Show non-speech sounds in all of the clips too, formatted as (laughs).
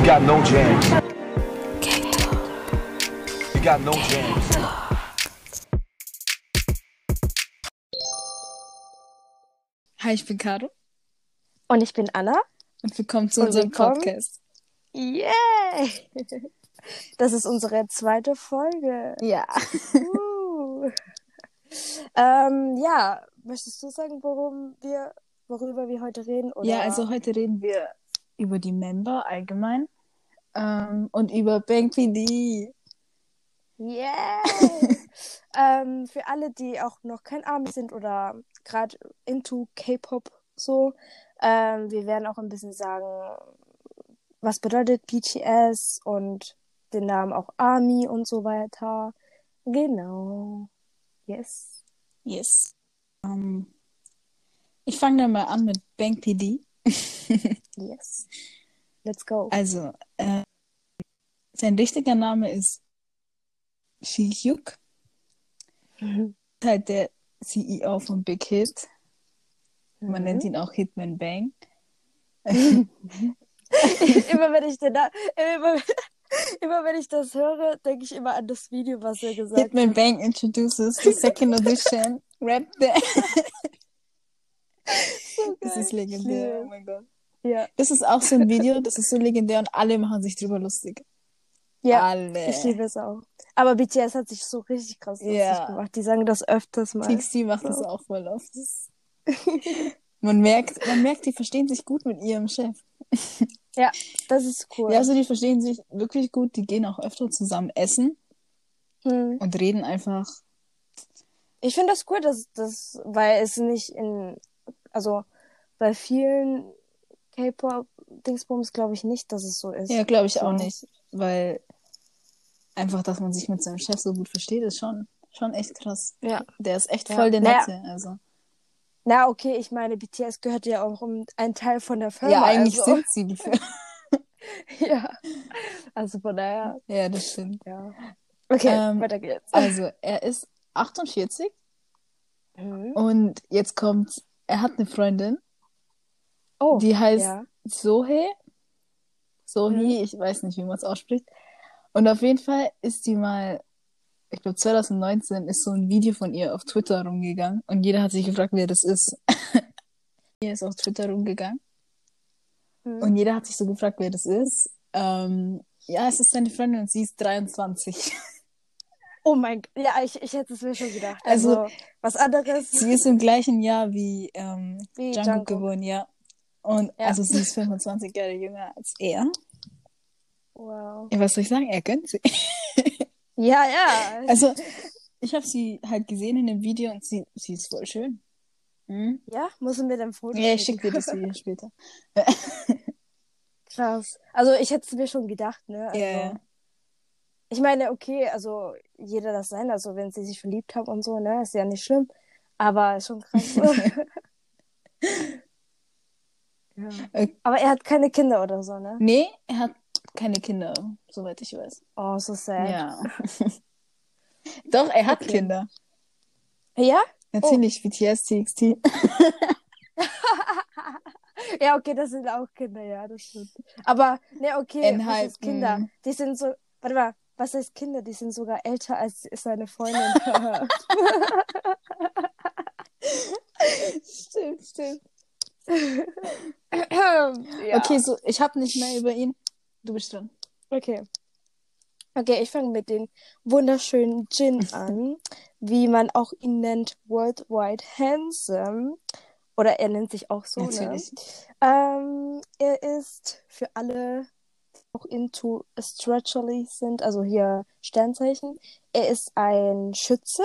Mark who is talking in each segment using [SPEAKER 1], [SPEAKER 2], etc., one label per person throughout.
[SPEAKER 1] You got no jams. You got no jams.
[SPEAKER 2] Hi, ich bin Caro
[SPEAKER 3] Und ich bin Anna.
[SPEAKER 2] und willkommen zu
[SPEAKER 3] Und
[SPEAKER 2] unserem
[SPEAKER 3] willkommen.
[SPEAKER 2] Podcast.
[SPEAKER 3] Yay! Das ist unsere zweite Folge.
[SPEAKER 2] Ja.
[SPEAKER 3] Uh. ähm, ja, möchtest du sagen, worum wir, worüber wir heute reden? Oder?
[SPEAKER 2] Ja, also heute reden wir über die Member allgemein ähm, und über Bank PD.
[SPEAKER 3] Yeah! (laughs) ähm, für alle, die auch noch kein Army sind oder gerade into K-Pop so, ähm, wir werden auch ein bisschen sagen, was bedeutet BTS und den Namen auch Army und so weiter. Genau. Yes.
[SPEAKER 2] Yes. Ähm, ich fange dann mal an mit Bank PD. (laughs)
[SPEAKER 3] Yes. Let's go.
[SPEAKER 2] Also, äh, sein richtiger Name ist Shi-hyuk.
[SPEAKER 3] Mhm.
[SPEAKER 2] Halt der CEO von Big Hit. Man
[SPEAKER 3] Mhm.
[SPEAKER 2] nennt ihn auch Hitman Bang. (laughs)
[SPEAKER 3] immer wenn ich den da, immer, (laughs) immer wenn ich das höre, denke ich immer an das Video, was er gesagt
[SPEAKER 2] Hitman
[SPEAKER 3] hat.
[SPEAKER 2] Bang introduces the second edition Rap Band. (laughs) Das ist legendär, oh mein Gott.
[SPEAKER 3] Ja.
[SPEAKER 2] Das ist auch so ein Video, das ist so legendär und alle machen sich drüber lustig.
[SPEAKER 3] Ja.
[SPEAKER 2] Alle.
[SPEAKER 3] Ich liebe es auch. Aber BTS hat sich so richtig krass lustig
[SPEAKER 2] Ja.
[SPEAKER 3] gemacht. Die sagen das öfters mal.
[SPEAKER 2] TXT macht das auch voll oft. (laughs) Man merkt, man merkt, die verstehen sich gut mit ihrem Chef. (laughs)
[SPEAKER 3] Ja, das ist cool.
[SPEAKER 2] Ja, also die verstehen sich wirklich gut, die gehen auch öfter zusammen essen
[SPEAKER 3] hm.
[SPEAKER 2] und reden einfach.
[SPEAKER 3] Ich finde das cool, dass das, weil es nicht in, also bei vielen K-Pop-Dingsbums glaube ich nicht, dass es so ist.
[SPEAKER 2] Ja, glaube ich auch nicht, weil einfach, dass man sich mit seinem Chef so gut versteht, ist schon, schon echt krass.
[SPEAKER 3] Ja.
[SPEAKER 2] Der ist echt
[SPEAKER 3] Ja.
[SPEAKER 2] voll der
[SPEAKER 3] Naja.
[SPEAKER 2] Nette, also.
[SPEAKER 3] Na, okay, ich meine, BTS gehört ja auch um ein Teil von der Firma.
[SPEAKER 2] Ja, eigentlich
[SPEAKER 3] also,
[SPEAKER 2] sind sie die (laughs) Firma.
[SPEAKER 3] Ja. Also von daher,
[SPEAKER 2] Ja, das stimmt.
[SPEAKER 3] ja. Okay,
[SPEAKER 2] Ähm,
[SPEAKER 3] weiter geht's.
[SPEAKER 2] Also, er ist 48
[SPEAKER 3] Mhm.
[SPEAKER 2] und jetzt kommt, er hat eine Freundin,
[SPEAKER 3] Oh,
[SPEAKER 2] die heißt
[SPEAKER 3] ja.
[SPEAKER 2] Sohe. Sohi,
[SPEAKER 3] Mhm.
[SPEAKER 2] ich weiß nicht, wie man es ausspricht. Und auf jeden Fall ist die mal, ich glaube 2019 ist so ein Video von ihr auf Twitter rumgegangen und jeder hat sich gefragt, wer das ist. (laughs) Hier ist auf Twitter rumgegangen
[SPEAKER 3] Mhm.
[SPEAKER 2] und jeder hat sich so gefragt, wer das ist. Ähm, ja, es ist seine Freundin und sie ist 23. (laughs)
[SPEAKER 3] Oh mein Gott, ja, ich, ich hätte es mir schon gedacht.
[SPEAKER 2] Also,
[SPEAKER 3] Also, was anderes.
[SPEAKER 2] Sie ist im gleichen Jahr wie, ähm,
[SPEAKER 3] Wie
[SPEAKER 2] Jungkook
[SPEAKER 3] Jungkook.
[SPEAKER 2] geboren, ja. Und
[SPEAKER 3] Ja.
[SPEAKER 2] also sie ist 25 Jahre jünger als er.
[SPEAKER 3] Wow.
[SPEAKER 2] Ja, was soll ich sagen? Er gönnt sie. (laughs)
[SPEAKER 3] Ja, ja.
[SPEAKER 2] Also, ich habe sie halt gesehen in dem Video und sie, sie ist voll schön. Hm?
[SPEAKER 3] ja, müssen wir dann Foto
[SPEAKER 2] Ja, ich schicke dir das Video (laughs) später.
[SPEAKER 3] Krass. Also, ich hätte es mir schon gedacht, ne? Also,
[SPEAKER 2] Ja, ja.
[SPEAKER 3] Ich meine, okay, also jeder das sein, also wenn sie sich verliebt haben und so, ne, ist ja nicht schlimm. Aber schon krass. (laughs) ja. (laughs) Aber er hat keine Kinder oder so, ne?
[SPEAKER 2] Nee, er hat keine Kinder, soweit ich weiß.
[SPEAKER 3] Oh, so sad.
[SPEAKER 2] Ja. (laughs) Doch, er hat
[SPEAKER 3] Okay.
[SPEAKER 2] Kinder.
[SPEAKER 3] Ja?
[SPEAKER 2] Natürlich, BTS, TXT.
[SPEAKER 3] Ja, okay, das sind auch Kinder, ja, das stimmt. Aber, ne, okay,
[SPEAKER 2] Enhypen.
[SPEAKER 3] heißt Kinder? Die sind so, warte mal, was heißt Kinder? Die sind sogar älter als seine Freundin.
[SPEAKER 2] Stimmt, stimmt.
[SPEAKER 3] ja.
[SPEAKER 2] Okay, so, ich habe nicht mehr über ihn. Du bist dran.
[SPEAKER 3] Okay. Okay, ich fange mit den wunderschönen Jin (laughs) an, wie man auch ihn nennt, Worldwide Handsome. Oder er nennt sich auch so,
[SPEAKER 2] Natürlich.
[SPEAKER 3] ne? Ähm, er ist für alle, auch into astrology sind, also hier Sternzeichen. Er ist ein Schütze.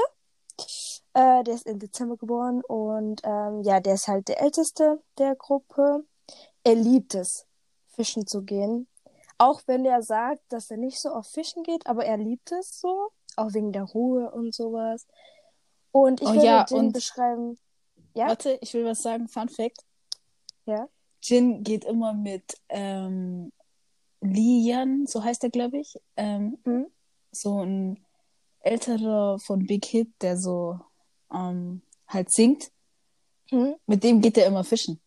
[SPEAKER 3] Äh, der ist im Dezember geboren und ähm, ja, der ist halt der älteste der Gruppe. Er liebt es, fischen zu gehen. Auch wenn er sagt, dass er nicht so auf Fischen geht, aber er liebt es so, auch wegen der Ruhe und sowas. Und ich
[SPEAKER 2] Oh
[SPEAKER 3] würde
[SPEAKER 2] ja,
[SPEAKER 3] den
[SPEAKER 2] und-
[SPEAKER 3] beschreiben. Ja?
[SPEAKER 2] Warte, ich will was sagen. Fun Fact.
[SPEAKER 3] Ja.
[SPEAKER 2] Jin geht immer mit ähm, Lian, so heißt er, glaube ich. Ähm,
[SPEAKER 3] Mhm.
[SPEAKER 2] So ein älterer von Big Hit, der so ähm, halt singt.
[SPEAKER 3] Mhm.
[SPEAKER 2] Mit dem geht er immer fischen.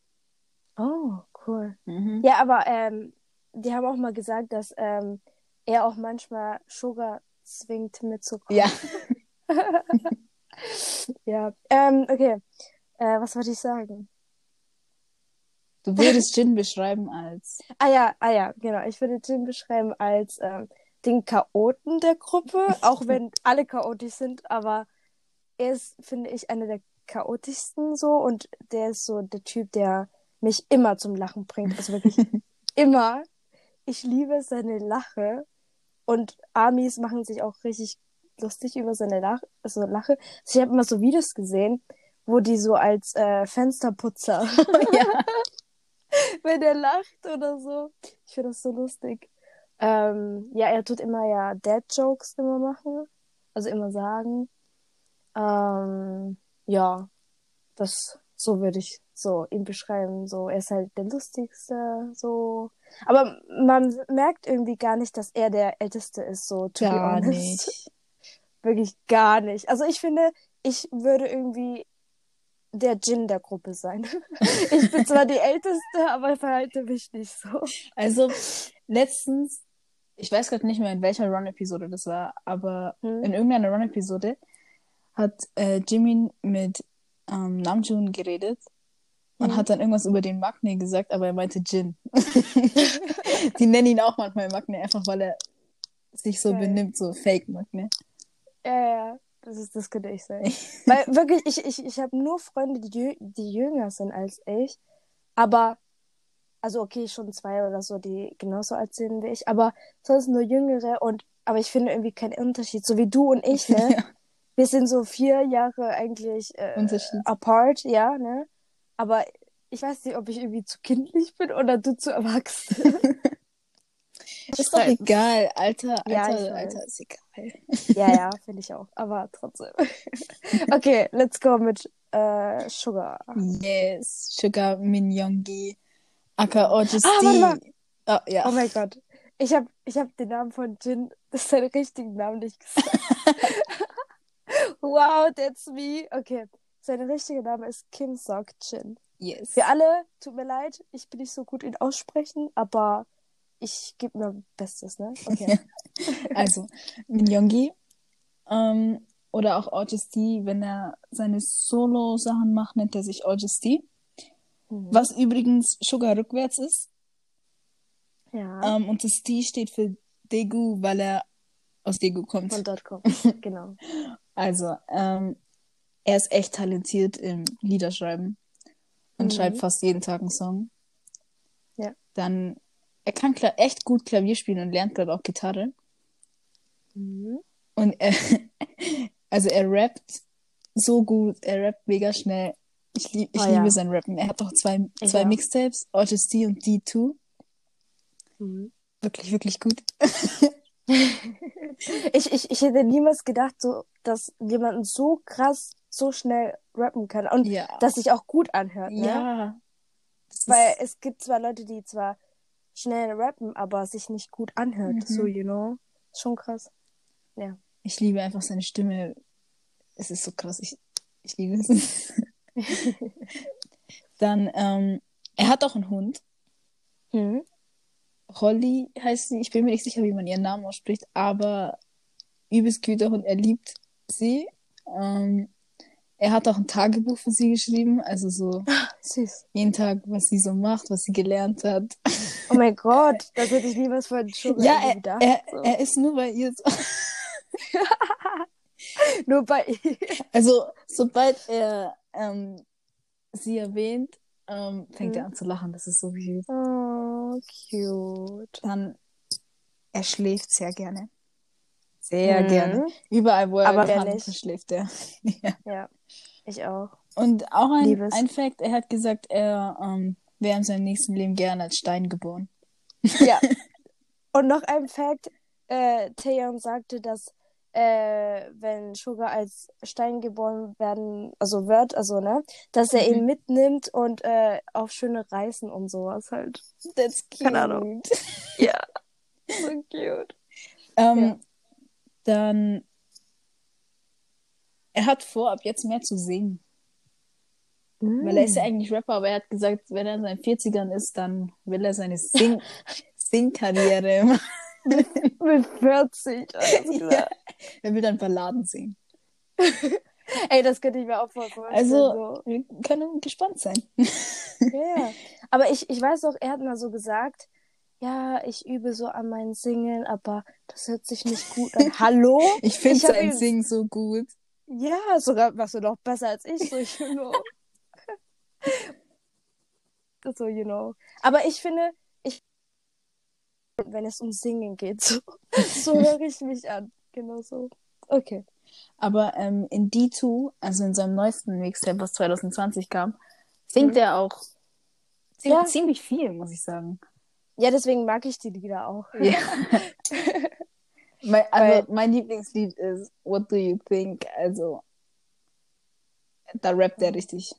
[SPEAKER 3] Oh, cool.
[SPEAKER 2] Mhm.
[SPEAKER 3] Ja, aber ähm, die haben auch mal gesagt, dass ähm, er auch manchmal Sugar zwingt mitzukommen.
[SPEAKER 2] Ja. (laughs)
[SPEAKER 3] Ja. Ähm, okay. Äh, was wollte ich sagen?
[SPEAKER 2] Du würdest Jin beschreiben als.
[SPEAKER 3] Ah ja, ah ja, genau. Ich würde Jin beschreiben als ähm, den Chaoten der Gruppe, (laughs) auch wenn alle chaotisch sind, aber er ist, finde ich, einer der chaotischsten so und der ist so der Typ, der mich immer zum Lachen bringt. Also wirklich (laughs) immer. Ich liebe seine Lache und Amis machen sich auch richtig lustig über seine Lach also Lache. Also ich habe immer so Videos gesehen, wo die so als äh, Fensterputzer, (laughs)
[SPEAKER 2] ja.
[SPEAKER 3] Wenn er lacht oder so. Ich finde das so lustig. Ähm, ja, er tut immer ja Dad-Jokes immer machen, also immer sagen. Ähm, ja, das so würde ich so ihn beschreiben. So, er ist halt der lustigste, so. Aber man merkt irgendwie gar nicht, dass er der Älteste ist, so to be
[SPEAKER 2] Gar
[SPEAKER 3] honest.
[SPEAKER 2] nicht. (laughs)
[SPEAKER 3] Wirklich gar nicht. Also ich finde, ich würde irgendwie der Djinn der Gruppe sein. (laughs) ich bin zwar die Älteste, aber verhalte mich nicht so.
[SPEAKER 2] Also, letztens, ich weiß gerade nicht mehr, in welcher Run-Episode das war, aber
[SPEAKER 3] Hm.
[SPEAKER 2] in irgendeiner Run-Episode hat äh, Jimin mit ähm, Namjoon geredet und
[SPEAKER 3] Hm.
[SPEAKER 2] hat dann irgendwas über den Magne gesagt, aber er meinte Jin. (laughs) Die nennen ihn auch manchmal Magne, einfach weil er sich so
[SPEAKER 3] Geil.
[SPEAKER 2] benimmt, so Fake Magne.
[SPEAKER 3] Ja, ja, das ist, das könnte ich sein. (laughs) Weil wirklich, ich, ich, ich habe nur Freunde, die, die jünger sind als ich. Aber, also okay, schon zwei oder so, die genauso alt sind wie ich. Aber sonst nur jüngere und, aber ich finde irgendwie keinen Unterschied. So wie du und ich, (laughs) ne?
[SPEAKER 2] Ja,
[SPEAKER 3] Wir sind so vier Jahre eigentlich äh, apart, ja, ne? Aber ich weiß nicht, ob ich irgendwie zu kindlich bin oder du zu erwachsen. (laughs)
[SPEAKER 2] Ist doch egal, Alter,
[SPEAKER 3] Ja,
[SPEAKER 2] Alter,
[SPEAKER 3] weiß.
[SPEAKER 2] Alter, ist egal.
[SPEAKER 3] Ja, ja, (laughs) finde ich auch. Aber trotzdem. (laughs) Okay, let's go mit äh, Sugar.
[SPEAKER 2] Yes, Sugar Minyongi, aka Ojusti.
[SPEAKER 3] Ah, warte mal.
[SPEAKER 2] Ah, ja.
[SPEAKER 3] Oh mein Gott. Ich habe ich hab den Namen von Jin, das ist seinen richtigen Namen nicht gesagt. (laughs) wow, that's me. Okay, sein richtiger Name ist Kim Sok Jin.
[SPEAKER 2] Yes.
[SPEAKER 3] Für alle, tut mir leid, ich bin nicht so gut in Aussprechen, aber ich gebe mir Bestes, ne? (laughs) Okay.
[SPEAKER 2] Also, Minyongi. Ähm, oder auch Ojusti, wenn er seine Solo-Sachen macht, nennt er sich Ojusti.
[SPEAKER 3] Mhm.
[SPEAKER 2] Was übrigens Sugar rückwärts ist.
[SPEAKER 3] Ja,
[SPEAKER 2] Ähm, und das T steht für Daegu, weil er aus Daegu kommt.
[SPEAKER 3] von dort kommt. (laughs) Genau.
[SPEAKER 2] Also, ähm, er ist echt talentiert im Liederschreiben und
[SPEAKER 3] Mhm.
[SPEAKER 2] schreibt fast jeden Tag einen Song.
[SPEAKER 3] Ja.
[SPEAKER 2] Dann, er kann echt gut Klavier spielen und lernt gerade auch Gitarre.
[SPEAKER 3] Mhm.
[SPEAKER 2] Und er, (laughs) also er rappt so gut, er rappt mega schnell. Ich, lieb, ich
[SPEAKER 3] Oh,
[SPEAKER 2] liebe
[SPEAKER 3] ja.
[SPEAKER 2] sein Rappen. Er hat auch zwei, zwei
[SPEAKER 3] auch.
[SPEAKER 2] Mixtapes, Odyssey und D2.
[SPEAKER 3] Mhm.
[SPEAKER 2] Wirklich, wirklich gut. (laughs)
[SPEAKER 3] Ich, ich, ich hätte niemals gedacht, so, dass jemand so krass, so schnell rappen kann. Und
[SPEAKER 2] Ja.
[SPEAKER 3] dass sich auch gut anhört, ne?
[SPEAKER 2] ja. Das
[SPEAKER 3] Weil es gibt zwar Leute, die zwar schnell rappen, aber sich nicht gut anhört.
[SPEAKER 2] Mhm.
[SPEAKER 3] So, you know. Schon krass.
[SPEAKER 2] ich liebe einfach seine Stimme. Es ist so krass. Ich, ich liebe es. (laughs) Dann, ähm, er hat auch einen Hund.
[SPEAKER 3] Mhm.
[SPEAKER 2] Holly heißt sie. Ich bin mir nicht sicher, wie man ihren Namen ausspricht, aber übelst güter Hund. Er liebt sie. Ähm, er hat auch ein Tagebuch für sie geschrieben, also so
[SPEAKER 3] Süß.
[SPEAKER 2] jeden Tag, was sie so macht, was sie gelernt hat.
[SPEAKER 3] Oh mein Gott, das hätte ich niemals von Sugar
[SPEAKER 2] ja, er,
[SPEAKER 3] gedacht.
[SPEAKER 2] er,
[SPEAKER 3] so.
[SPEAKER 2] er ist nur bei ihr. So. (laughs)
[SPEAKER 3] Nur bei ihr.
[SPEAKER 2] Also, sobald er ähm, sie erwähnt, ähm, fängt
[SPEAKER 3] Mhm.
[SPEAKER 2] er an zu lachen. Das ist so süß.
[SPEAKER 3] Oh, cute.
[SPEAKER 2] Dann, er schläft sehr gerne. Sehr
[SPEAKER 3] Mhm.
[SPEAKER 2] gerne. Überall, wo er
[SPEAKER 3] Aber
[SPEAKER 2] hat, schläft er. (laughs) ja.
[SPEAKER 3] Ja, ich auch.
[SPEAKER 2] Und auch ein,
[SPEAKER 3] Liebes.
[SPEAKER 2] ein Fact, er hat gesagt, er ähm, wäre in seinem nächsten Leben gerne als Stein geboren.
[SPEAKER 3] Ja. (laughs) Und noch ein Fact, äh, Taeyeon sagte, dass äh, wenn Sugar als Stein geboren werden, also wird, also ne, dass er ihn
[SPEAKER 2] Mhm.
[SPEAKER 3] mitnimmt und äh, auf schöne Reisen und sowas halt.
[SPEAKER 2] That's cute.
[SPEAKER 3] Keine Ahnung. (laughs) Ja. So cute.
[SPEAKER 2] Ähm,
[SPEAKER 3] Ja.
[SPEAKER 2] Dann, er hat vor, ab jetzt mehr zu singen. Weil er ist ja
[SPEAKER 3] Mm.
[SPEAKER 2] eigentlich Rapper, aber er hat gesagt, wenn er in seinen 40ern ist, dann will er seine Sing (laughs) Singkarriere machen. (laughs)
[SPEAKER 3] Mit 40, alles klar.
[SPEAKER 2] Ja. Er will dann Balladen singen. (laughs)
[SPEAKER 3] Ey, das könnte ich mir auch voll vorstellen.
[SPEAKER 2] Also,
[SPEAKER 3] so.
[SPEAKER 2] wir können gespannt sein.
[SPEAKER 3] Ja. Aber ich, ich weiß auch, er hat mal so gesagt, ja, ich übe so an meinen Singen, aber das hört sich nicht gut an. Hallo?
[SPEAKER 2] Ich finde sein
[SPEAKER 3] ihn-
[SPEAKER 2] Singen so gut.
[SPEAKER 3] Ja, sogar warst du noch besser als ich, so, you (laughs) know. so, you know. Aber ich finde, ich, wenn es um Singen geht, so, (laughs) so höre ich mich an. Genau so. Okay.
[SPEAKER 2] Aber ähm, in D2, also in seinem neuesten Mixtape, was 2020 kam, singt
[SPEAKER 3] Mhm.
[SPEAKER 2] er auch
[SPEAKER 3] Ja.
[SPEAKER 2] ziemlich viel, muss ich sagen.
[SPEAKER 3] Ja, deswegen mag ich die Lieder auch.
[SPEAKER 2] Ja. (laughs) mein, also, mein Lieblingslied ist What Do You Think? Also, da rappt er richtig.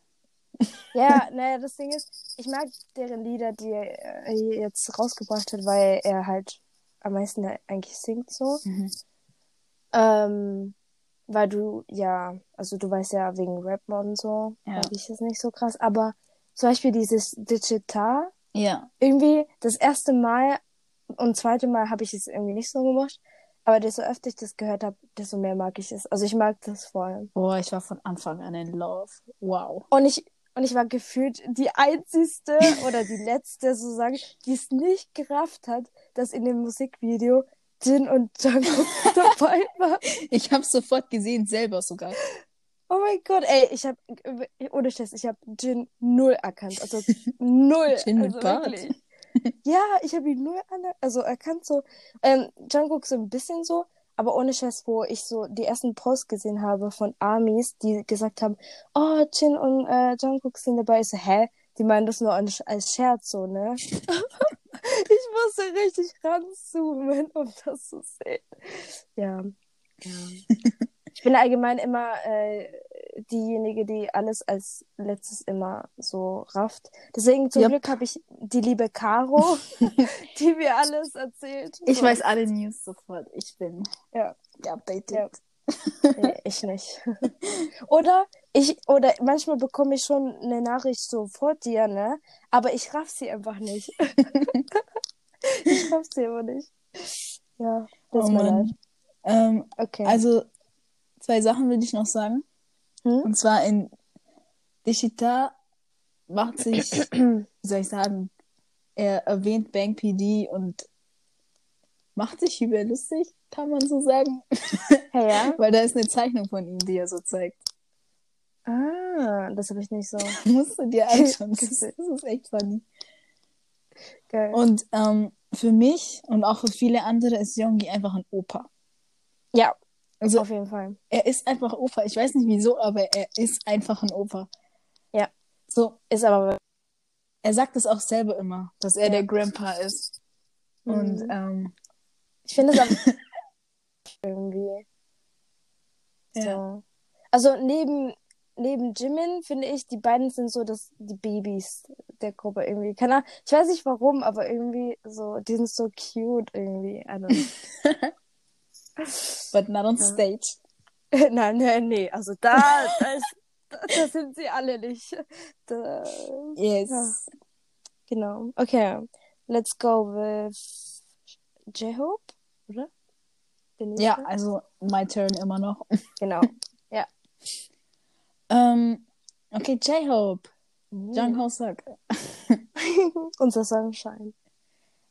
[SPEAKER 3] Ja, naja, das Ding ist, ich mag deren Lieder, die er äh, jetzt rausgebracht hat, weil er halt am meisten eigentlich singt so.
[SPEAKER 2] Mhm.
[SPEAKER 3] Ähm, weil du, ja, also du weißt ja wegen Rap und so,
[SPEAKER 2] Ja.
[SPEAKER 3] ich das nicht so krass, aber zum Beispiel dieses Digital,
[SPEAKER 2] Ja.
[SPEAKER 3] irgendwie das erste Mal und zweite Mal habe ich es irgendwie nicht so gemacht, aber desto öfter ich das gehört habe, desto mehr mag ich es. Also ich mag das voll.
[SPEAKER 2] Boah, ich war von Anfang an in Love. Wow.
[SPEAKER 3] Und ich, und ich war gefühlt die einzigste oder die letzte, sozusagen, die es nicht gerafft hat, dass in dem Musikvideo Jin und Jungkook (laughs) dabei war.
[SPEAKER 2] Ich hab's sofort gesehen, selber sogar.
[SPEAKER 3] Oh mein Gott, ey, ich habe ohne Scheiß, ich habe Jin null erkannt, also null, (laughs)
[SPEAKER 2] Jin mit
[SPEAKER 3] also
[SPEAKER 2] Bart.
[SPEAKER 3] wirklich. Ja, ich habe ihn null an, also erkannt so. Ähm, Jungkook so ein bisschen so, aber ohne Scheiß, wo ich so die ersten Posts gesehen habe von Armies, die gesagt haben, oh, Jin und äh, Jungkook sind dabei. Ich so, hä? Die meinen das nur als als Scherz so, ne? (laughs) ich musste richtig ranzoomen, um das zu sehen. Ja. ja. Ich bin allgemein immer äh, diejenige, die alles als letztes immer so rafft. Deswegen zum
[SPEAKER 2] Yep.
[SPEAKER 3] Glück habe ich die liebe Caro, (laughs) die mir alles erzählt.
[SPEAKER 2] Ich
[SPEAKER 3] So.
[SPEAKER 2] weiß alle News sofort. Ich bin
[SPEAKER 3] Ja.
[SPEAKER 2] updated.
[SPEAKER 3] Ja. Nee, ich nicht. (laughs) oder ich, oder manchmal bekomme ich schon eine Nachricht so vor dir, ne? Aber ich raff sie einfach nicht. (laughs) ich raff sie aber nicht. Ja, das
[SPEAKER 2] Oh
[SPEAKER 3] mir
[SPEAKER 2] Mann. Ähm,
[SPEAKER 3] Okay.
[SPEAKER 2] also, zwei Sachen will ich noch sagen.
[SPEAKER 3] Hm?
[SPEAKER 2] Und zwar in Digital macht sich, wie soll ich sagen, er erwähnt Bank PD und macht sich über lustig, kann man so sagen. (laughs)
[SPEAKER 3] ja?
[SPEAKER 2] Weil da ist eine Zeichnung von ihm, die er so zeigt.
[SPEAKER 3] Ah, das habe ich nicht so. (laughs)
[SPEAKER 2] Musst du dir anschauen. Das ist, (laughs) das ist echt funny.
[SPEAKER 3] Geil.
[SPEAKER 2] Und ähm, für mich und auch für viele andere ist Yongi einfach ein Opa.
[SPEAKER 3] ja,
[SPEAKER 2] Also
[SPEAKER 3] auf jeden Fall.
[SPEAKER 2] er ist einfach Opa. Ich weiß nicht wieso, aber er ist einfach ein Opa.
[SPEAKER 3] Ja.
[SPEAKER 2] So,
[SPEAKER 3] Ist aber.
[SPEAKER 2] er sagt es auch selber immer, dass er
[SPEAKER 3] Ja.
[SPEAKER 2] der Grandpa ist. Und
[SPEAKER 3] Mhm.
[SPEAKER 2] ähm,
[SPEAKER 3] Ich finde es aber (laughs) irgendwie.
[SPEAKER 2] Ja.
[SPEAKER 3] So. Also neben, neben Jimin finde ich, die beiden sind so das, die Babys der Gruppe irgendwie. Keine Ahnung, ich weiß nicht warum, aber irgendwie so, die sind so cute irgendwie. I don't know. (laughs)
[SPEAKER 2] but not on
[SPEAKER 3] Ja.
[SPEAKER 2] stage. (laughs)
[SPEAKER 3] nein, nein, nee, also da, da, ist, da, sind sie alle nicht. Da,
[SPEAKER 2] Yes.
[SPEAKER 3] Ja. genau. Okay, let's go with J-Hope, oder?
[SPEAKER 2] Ja, also my turn immer noch. (laughs)
[SPEAKER 3] Genau.
[SPEAKER 2] Ähm, okay, J-Hope.
[SPEAKER 3] Uh.
[SPEAKER 2] Jung Ho Suk. (laughs)
[SPEAKER 3] Unser Sonnenschein.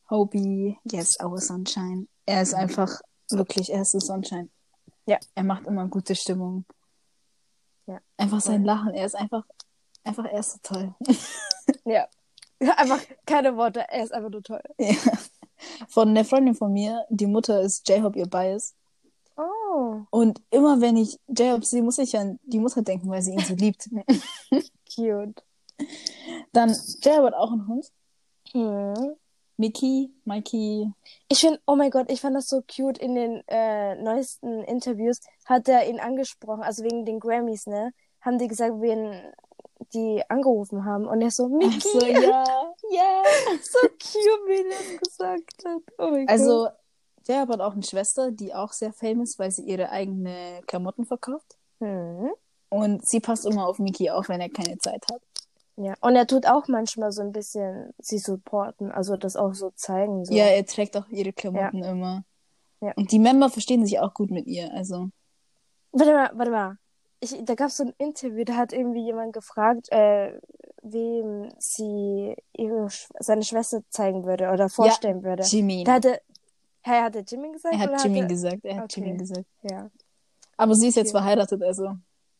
[SPEAKER 2] Hobie, yes, our sunshine. Er ist einfach wirklich, er ist der Sunshine.
[SPEAKER 3] Ja.
[SPEAKER 2] Er macht immer gute Stimmung.
[SPEAKER 3] Ja.
[SPEAKER 2] Einfach sein. Lachen, er ist einfach, einfach, er ist so toll. (laughs)
[SPEAKER 3] Ja. Einfach keine Worte, er ist einfach nur toll.
[SPEAKER 2] ja. Von der Freundin von mir, die Mutter ist J-Hope ihr Bias.
[SPEAKER 3] Oh,
[SPEAKER 2] Und immer wenn ich J-Hope sehe, muss ich an die Mutter denken, weil sie ihn so liebt. (laughs)
[SPEAKER 3] cute.
[SPEAKER 2] Dann, J-Hope hat auch einen Hund.
[SPEAKER 3] Hm.
[SPEAKER 2] Mickey, Mikey.
[SPEAKER 3] Ich finde, oh mein Gott, ich fand das so cute in den äh, neuesten Interviews. Hat er ihn angesprochen, also wegen den Grammys, ne? Haben die gesagt, wen die angerufen haben. Und er so, Mickey,
[SPEAKER 2] so, ja, (laughs) ja.
[SPEAKER 3] so cute, wie er das gesagt hat. Oh mein Gott.
[SPEAKER 2] Also, J-Hope hat auch eine Schwester, die auch sehr famous, weil sie ihre eigene Klamotten verkauft.
[SPEAKER 3] Hm.
[SPEAKER 2] Und sie passt immer auf Mickey auf, wenn er keine Zeit hat.
[SPEAKER 3] Ja, und er tut auch manchmal so ein bisschen sie supporten, also das auch so zeigen. So.
[SPEAKER 2] Ja, er trägt auch ihre Klamotten immer.
[SPEAKER 3] Ja.
[SPEAKER 2] Und die Member verstehen sich auch gut mit ihr. Also,
[SPEAKER 3] Warte mal, warte mal. Ich, da gab es so ein Interview, da hat irgendwie jemand gefragt, äh, wem sie ihre, seine Schwester zeigen würde oder vorstellen würde.
[SPEAKER 2] Jimin.
[SPEAKER 3] Da hatte, hey, hat er Jimmy gesagt?
[SPEAKER 2] Er hat
[SPEAKER 3] oder
[SPEAKER 2] Jimin
[SPEAKER 3] hatte,
[SPEAKER 2] gesagt. Er hat
[SPEAKER 3] Okay.
[SPEAKER 2] Jimin gesagt.
[SPEAKER 3] Ja.
[SPEAKER 2] Aber sie ist jetzt
[SPEAKER 3] Okay.
[SPEAKER 2] verheiratet, also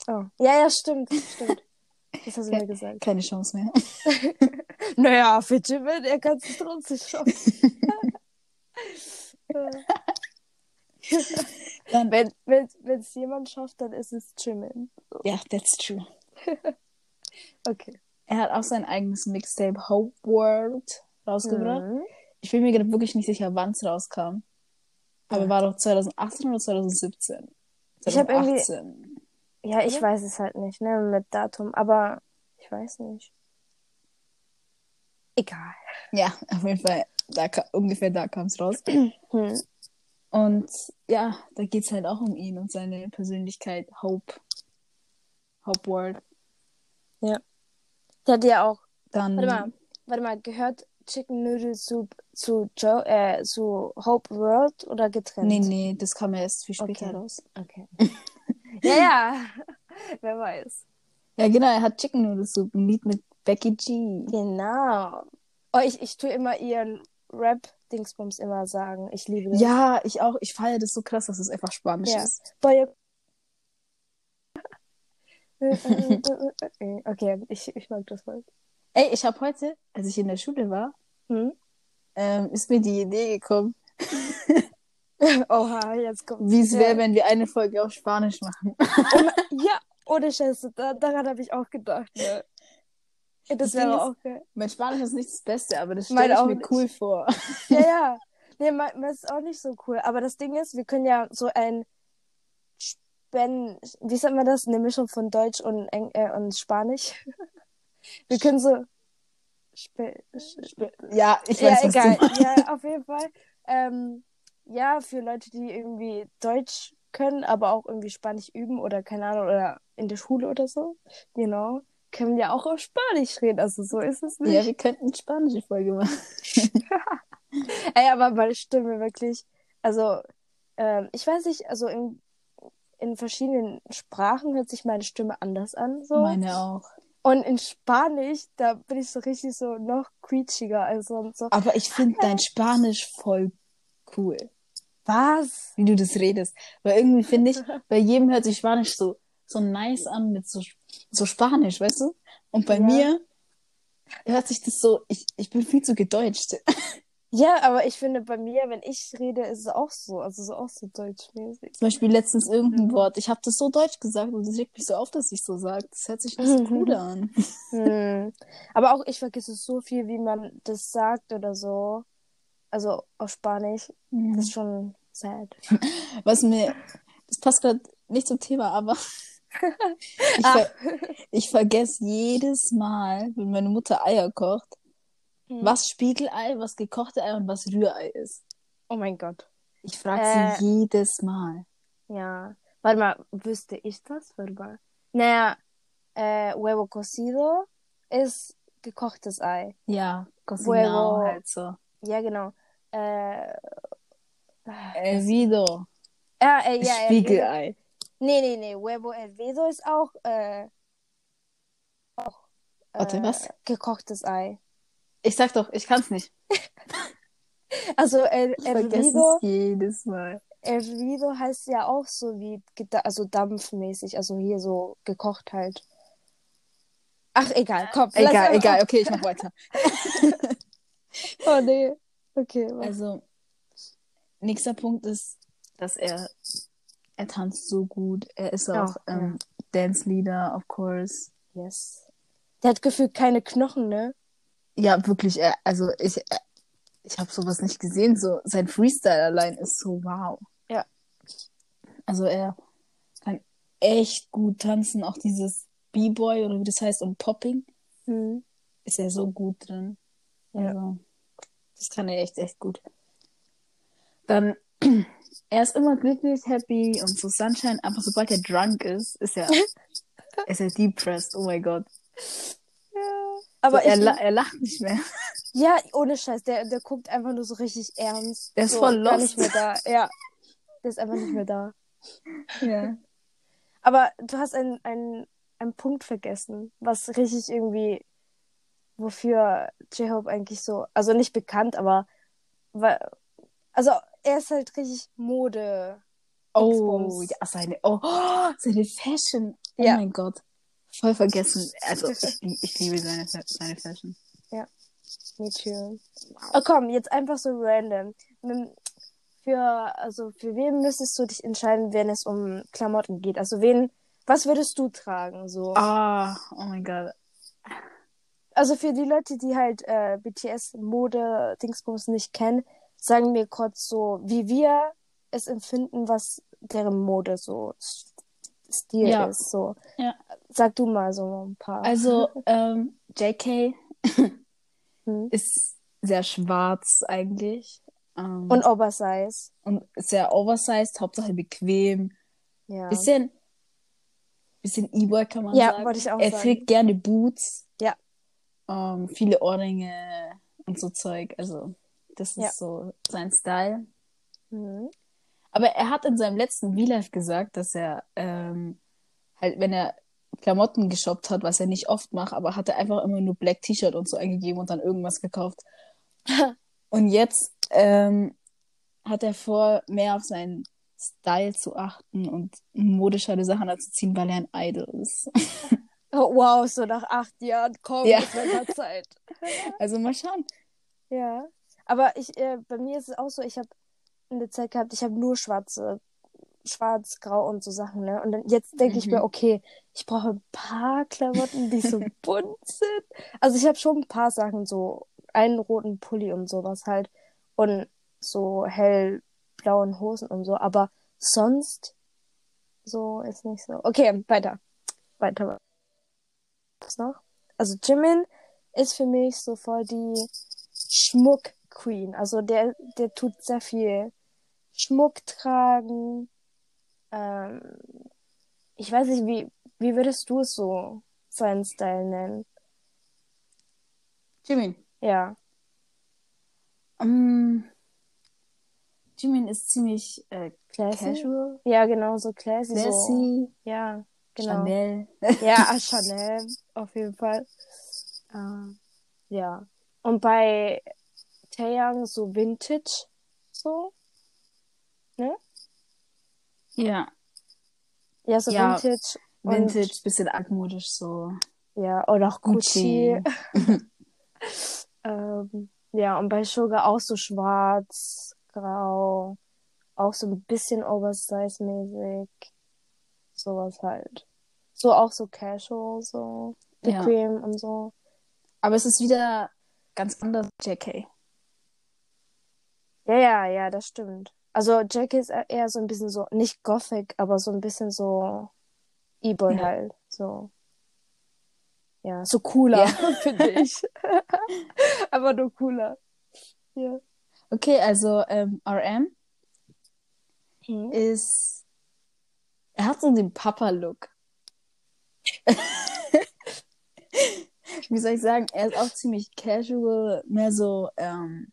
[SPEAKER 3] Oh. Ja, ja, stimmt, stimmt. (laughs) Das hast du mir gesagt.
[SPEAKER 2] keine Chance mehr. (laughs)
[SPEAKER 3] Naja, für Jimin, er kann es trotzdem schaffen. (laughs)
[SPEAKER 2] Dann,
[SPEAKER 3] wenn wenn wenn es jemand schafft, dann ist es Jimin.
[SPEAKER 2] ja, that's true. (laughs)
[SPEAKER 3] Okay.
[SPEAKER 2] Er hat auch sein eigenes Mixtape Hope World rausgebracht.
[SPEAKER 3] Mhm.
[SPEAKER 2] Ich bin mir gerade wirklich nicht sicher, wann es rauskam. Aber
[SPEAKER 3] Ja.
[SPEAKER 2] war doch 2018 oder 2017?
[SPEAKER 3] Ich hab irgendwie-
[SPEAKER 2] 2018.
[SPEAKER 3] Ja, ich
[SPEAKER 2] Ja.
[SPEAKER 3] weiß es halt nicht, ne, mit Datum, aber ich weiß nicht. Egal.
[SPEAKER 2] Ja, auf jeden Fall. Da, ungefähr da kam es raus. (clears throat)
[SPEAKER 3] Hm.
[SPEAKER 2] Und ja, da geht es halt auch um ihn und seine Persönlichkeit. Hope. Hope World.
[SPEAKER 3] Der hat ja auch,
[SPEAKER 2] Dann.
[SPEAKER 3] warte mal, warte mal, gehört Chicken Noodle Soup zu Joe, äh, zu Hope World oder getrennt?
[SPEAKER 2] Nee, nee, das kam ja erst viel später
[SPEAKER 3] Okay.
[SPEAKER 2] raus.
[SPEAKER 3] Okay. (laughs) ja, ja. (laughs) Wer weiß.
[SPEAKER 2] Ja, genau, er hat Chicken Noodle Soup, ein Lied mit Becky G.
[SPEAKER 3] Genau. Oh, ich, ich tue immer ihren Rap-Dingsbums immer sagen. Ich liebe das.
[SPEAKER 2] Ja, ich auch. Ich feiere das so krass, dass es einfach Spanisch
[SPEAKER 3] Ja.
[SPEAKER 2] ist.
[SPEAKER 3] Boy. (laughs) okay, ich, ich mag das voll.
[SPEAKER 2] Ey, ich habe heute, als ich in der Schule war,
[SPEAKER 3] Hm?
[SPEAKER 2] ähm, ist mir die Idee gekommen, (laughs) (laughs)
[SPEAKER 3] Oha, jetzt kommt.
[SPEAKER 2] wie es
[SPEAKER 3] Ja.
[SPEAKER 2] wäre, wenn wir eine Folge auf Spanisch machen.
[SPEAKER 3] Ja, ohne Scheiße, da, daran habe ich auch gedacht. Ne? Ja, Das wäre
[SPEAKER 2] ist-
[SPEAKER 3] auch geil.
[SPEAKER 2] mein Spanisch ist nicht das Beste, aber das stelle ich
[SPEAKER 3] auch
[SPEAKER 2] mir
[SPEAKER 3] nicht.
[SPEAKER 2] cool vor.
[SPEAKER 3] Ja, ja. (laughs) Nee, mein, mein ist auch nicht so cool. Aber das Ding ist, wir können ja so ein Spen wie sagt man das? Eine Mischung von Deutsch und, Eng äh, und Spanisch. (laughs) Wir können so Spe Spe
[SPEAKER 2] Ja, ich
[SPEAKER 3] ja,
[SPEAKER 2] weiß, was
[SPEAKER 3] egal. Ja, auf jeden Fall. Ähm, ja, für Leute, die irgendwie Deutsch können, aber auch irgendwie Spanisch üben oder keine Ahnung, oder in der Schule oder so, genau, können wir auch auf Spanisch reden. Also so ist es nicht.
[SPEAKER 2] Ja, wir könnten eine spanische Folge machen. (laughs) (laughs)
[SPEAKER 3] Ey, aber meine Stimme wirklich, also, ähm, ich weiß nicht, also in, in verschiedenen Sprachen hört sich meine Stimme anders an, so.
[SPEAKER 2] Meine auch.
[SPEAKER 3] Und in Spanisch, da bin ich so richtig so noch quietschiger als sonst so.
[SPEAKER 2] Aber ich finde dein Spanisch voll cool,
[SPEAKER 3] Was?
[SPEAKER 2] wie du das redest. Weil irgendwie finde ich, (laughs) bei jedem hört sich Spanisch so, so nice an mit so, so Spanisch, weißt du? Und bei
[SPEAKER 3] Ja.
[SPEAKER 2] mir hört sich das so, ich, ich bin viel zu gedeutscht. (laughs)
[SPEAKER 3] Ja, aber ich finde, bei mir, wenn ich rede, ist es auch so, also so auch so deutschmäßig.
[SPEAKER 2] Zum Beispiel letztens irgendein
[SPEAKER 3] Mhm.
[SPEAKER 2] Wort. Ich habe das so deutsch gesagt und das regt mich so auf, dass ich so sage. Das hört sich nicht so
[SPEAKER 3] Mhm. (laughs)
[SPEAKER 2] cool an.
[SPEAKER 3] Hm. Aber auch ich vergesse so viel, wie man das sagt oder so. Also auf Spanisch. Das ist schon sad. (laughs)
[SPEAKER 2] Was mir, das passt gerade nicht zum Thema, aber (laughs) ich,
[SPEAKER 3] Ah.
[SPEAKER 2] ver (laughs) ich vergesse jedes Mal, wenn meine Mutter Eier kocht,
[SPEAKER 3] Hm.
[SPEAKER 2] was Spiegelei, was gekochte Ei und was Rührei ist.
[SPEAKER 3] Oh mein Gott.
[SPEAKER 2] Ich frage
[SPEAKER 3] Äh.
[SPEAKER 2] sie jedes Mal.
[SPEAKER 3] Ja. Warte mal, wüsste ich das? Warte mal. Naja, äh, huevo cocido ist gekochtes Ei.
[SPEAKER 2] Ja, cocinao
[SPEAKER 3] Huevo.
[SPEAKER 2] halt so.
[SPEAKER 3] Ja, genau. Äh,
[SPEAKER 2] Hervido,
[SPEAKER 3] ja, äh,
[SPEAKER 2] ist
[SPEAKER 3] ja,
[SPEAKER 2] Spiegelei.
[SPEAKER 3] Nee, nee, nee. Huevo hervido ist auch, äh, auch
[SPEAKER 2] Warte,
[SPEAKER 3] äh,
[SPEAKER 2] was?
[SPEAKER 3] gekochtes Ei.
[SPEAKER 2] Ich sag doch, ich kann's nicht. (laughs)
[SPEAKER 3] Also El, Hervido,
[SPEAKER 2] es jedes Mal.
[SPEAKER 3] Hervido heißt ja auch so wie, also dampfmäßig, also hier so gekocht halt. Ach, egal, komm.
[SPEAKER 2] Egal, egal, okay, ich mach weiter. (laughs)
[SPEAKER 3] Oh, nee. Okay, was?
[SPEAKER 2] Also, nächster Punkt ist, dass er, er tanzt so gut. Er ist auch
[SPEAKER 3] Ja,
[SPEAKER 2] ähm, Dance-Leader, of course.
[SPEAKER 3] yes. Der hat gefühlt keine Knochen, ne?
[SPEAKER 2] Ja, wirklich, er, also ich, er, ich habe sowas nicht gesehen. So, sein Freestyle allein ist so wow.
[SPEAKER 3] Ja.
[SPEAKER 2] Also er kann echt gut tanzen. Auch dieses B-Boy oder wie das heißt und Popping
[SPEAKER 3] Hm.
[SPEAKER 2] ist er so gut drin.
[SPEAKER 3] Ja.
[SPEAKER 2] Das kann er echt, echt gut. Dann, (clears throat) er ist immer glücklich, happy und so Sunshine, aber sobald er drunk ist, ist er, (laughs) ist er depressed. Oh mein Gott.
[SPEAKER 3] Ja. Aber
[SPEAKER 2] so, er, la er lacht nicht mehr. (laughs)
[SPEAKER 3] ja, ohne Scheiß, der, der guckt einfach nur so richtig ernst.
[SPEAKER 2] Der ist
[SPEAKER 3] so,
[SPEAKER 2] voll
[SPEAKER 3] Gar
[SPEAKER 2] lost.
[SPEAKER 3] nicht mehr da. Ja, der ist einfach nicht mehr da. (laughs)
[SPEAKER 2] Ja.
[SPEAKER 3] Aber du hast einen, einen, einen Punkt vergessen, was richtig irgendwie, wofür J-Hope eigentlich so, also nicht bekannt, aber weil, also er ist halt richtig Mode.
[SPEAKER 2] Oh, ja, seine, oh, seine Fashion. Oh
[SPEAKER 3] Ja.
[SPEAKER 2] mein Gott. Voll vergessen. Also, (laughs) ich, ich liebe seine, seine Fashion.
[SPEAKER 3] Me too. Oh komm, jetzt einfach so random. Nimm- Für, also für wen müsstest du dich entscheiden, wenn es um Klamotten geht? Also wen, was würdest du tragen? So.
[SPEAKER 2] Ah, oh mein Gott.
[SPEAKER 3] Also für die Leute, die halt äh, BTS Mode Dingsbums nicht kennen, sagen mir kurz so, wie wir es empfinden, was deren Mode so Stil
[SPEAKER 2] Ja.
[SPEAKER 3] ist. So.
[SPEAKER 2] Ja.
[SPEAKER 3] Sag du mal so ein paar.
[SPEAKER 2] Also, (laughs) ähm, JK
[SPEAKER 3] Hm.
[SPEAKER 2] ist sehr schwarz eigentlich. Ähm,
[SPEAKER 3] Und Oversize.
[SPEAKER 2] und sehr oversized, Hauptsache bequem.
[SPEAKER 3] Ja.
[SPEAKER 2] Bisschen, bisschen E-Boy kann man
[SPEAKER 3] Ja,
[SPEAKER 2] sagen.
[SPEAKER 3] wollte ich auch
[SPEAKER 2] er
[SPEAKER 3] sagen.
[SPEAKER 2] trägt gerne Boots.
[SPEAKER 3] Ja.
[SPEAKER 2] Ähm, viele Ohrringe und so Zeug. Also, das ist
[SPEAKER 3] Ja.
[SPEAKER 2] so sein Style.
[SPEAKER 3] Mhm.
[SPEAKER 2] Aber er hat in seinem letzten V-Live gesagt, dass er ähm, halt, wenn er Klamotten geshoppt hat, was er nicht oft macht, aber hat er einfach immer nur Black T-Shirt und so eingegeben und dann irgendwas gekauft. (laughs) und jetzt ähm, hat er vor, mehr auf seinen Style zu achten und modischere Sachen anzuziehen, weil er ein Idol ist. (laughs)
[SPEAKER 3] Oh, wow, so nach acht Jahren, komm,
[SPEAKER 2] Ja.
[SPEAKER 3] es wird mal Zeit. (laughs)
[SPEAKER 2] also mal schauen.
[SPEAKER 3] Ja. Aber ich, äh, bei mir ist es auch so, ich habe eine Zeit gehabt, ich habe nur schwarze, schwarz, grau und so Sachen, ne? Und dann jetzt denke ich
[SPEAKER 2] Mhm.
[SPEAKER 3] mir, okay, ich brauche ein paar Klamotten, die so (laughs) bunt sind. Also ich habe schon ein paar Sachen, so einen roten Pulli und sowas halt. Und so hellblauen Hosen und so, aber sonst so ist nicht so. Okay, weiter. Weiter. Was noch? Also Jimin ist für mich so voll die Schmuck-Queen. Also der, der tut sehr viel Schmuck tragen. Ähm, ich weiß nicht, wie, wie würdest du es so seinen Style nennen?
[SPEAKER 2] Jimin.
[SPEAKER 3] Ja.
[SPEAKER 2] Um, Jimin ist ziemlich äh,
[SPEAKER 3] Classy?
[SPEAKER 2] casual,
[SPEAKER 3] Ja, genau, so classy. So.
[SPEAKER 2] classy,
[SPEAKER 3] Ja, genau.
[SPEAKER 2] Chanel.
[SPEAKER 3] Ja, (laughs) Chanel, auf jeden Fall. Äh, ja. Und bei Taeyang so Vintage, so.
[SPEAKER 2] Ja,
[SPEAKER 3] Ja, so
[SPEAKER 2] Ja,
[SPEAKER 3] Vintage. Und,
[SPEAKER 2] Vintage, bisschen altmodisch so.
[SPEAKER 3] Ja, oder auch Gucci.
[SPEAKER 2] Gucci. (laughs)
[SPEAKER 3] ähm, ja, und bei Sugar auch so schwarz, grau, auch so ein bisschen Oversize-mäßig. Sowas halt. So auch so casual, so
[SPEAKER 2] Ja.
[SPEAKER 3] bequem und so.
[SPEAKER 2] Aber es ist wieder ganz anders JK.
[SPEAKER 3] Ja, ja, ja, das stimmt. Also Jack ist e- eher so ein bisschen so, nicht Gothic, aber so ein bisschen so E-Boy
[SPEAKER 2] Ja.
[SPEAKER 3] halt. So. Ja, so cooler,
[SPEAKER 2] Ja. (laughs)
[SPEAKER 3] finde ich. (laughs) aber nur cooler. Ja.
[SPEAKER 2] Okay, also ähm, RM
[SPEAKER 3] Hm.
[SPEAKER 2] ist. Er hat so den Papa-Look. (laughs) Wie soll ich sagen? Er ist auch ziemlich casual, mehr so, ähm,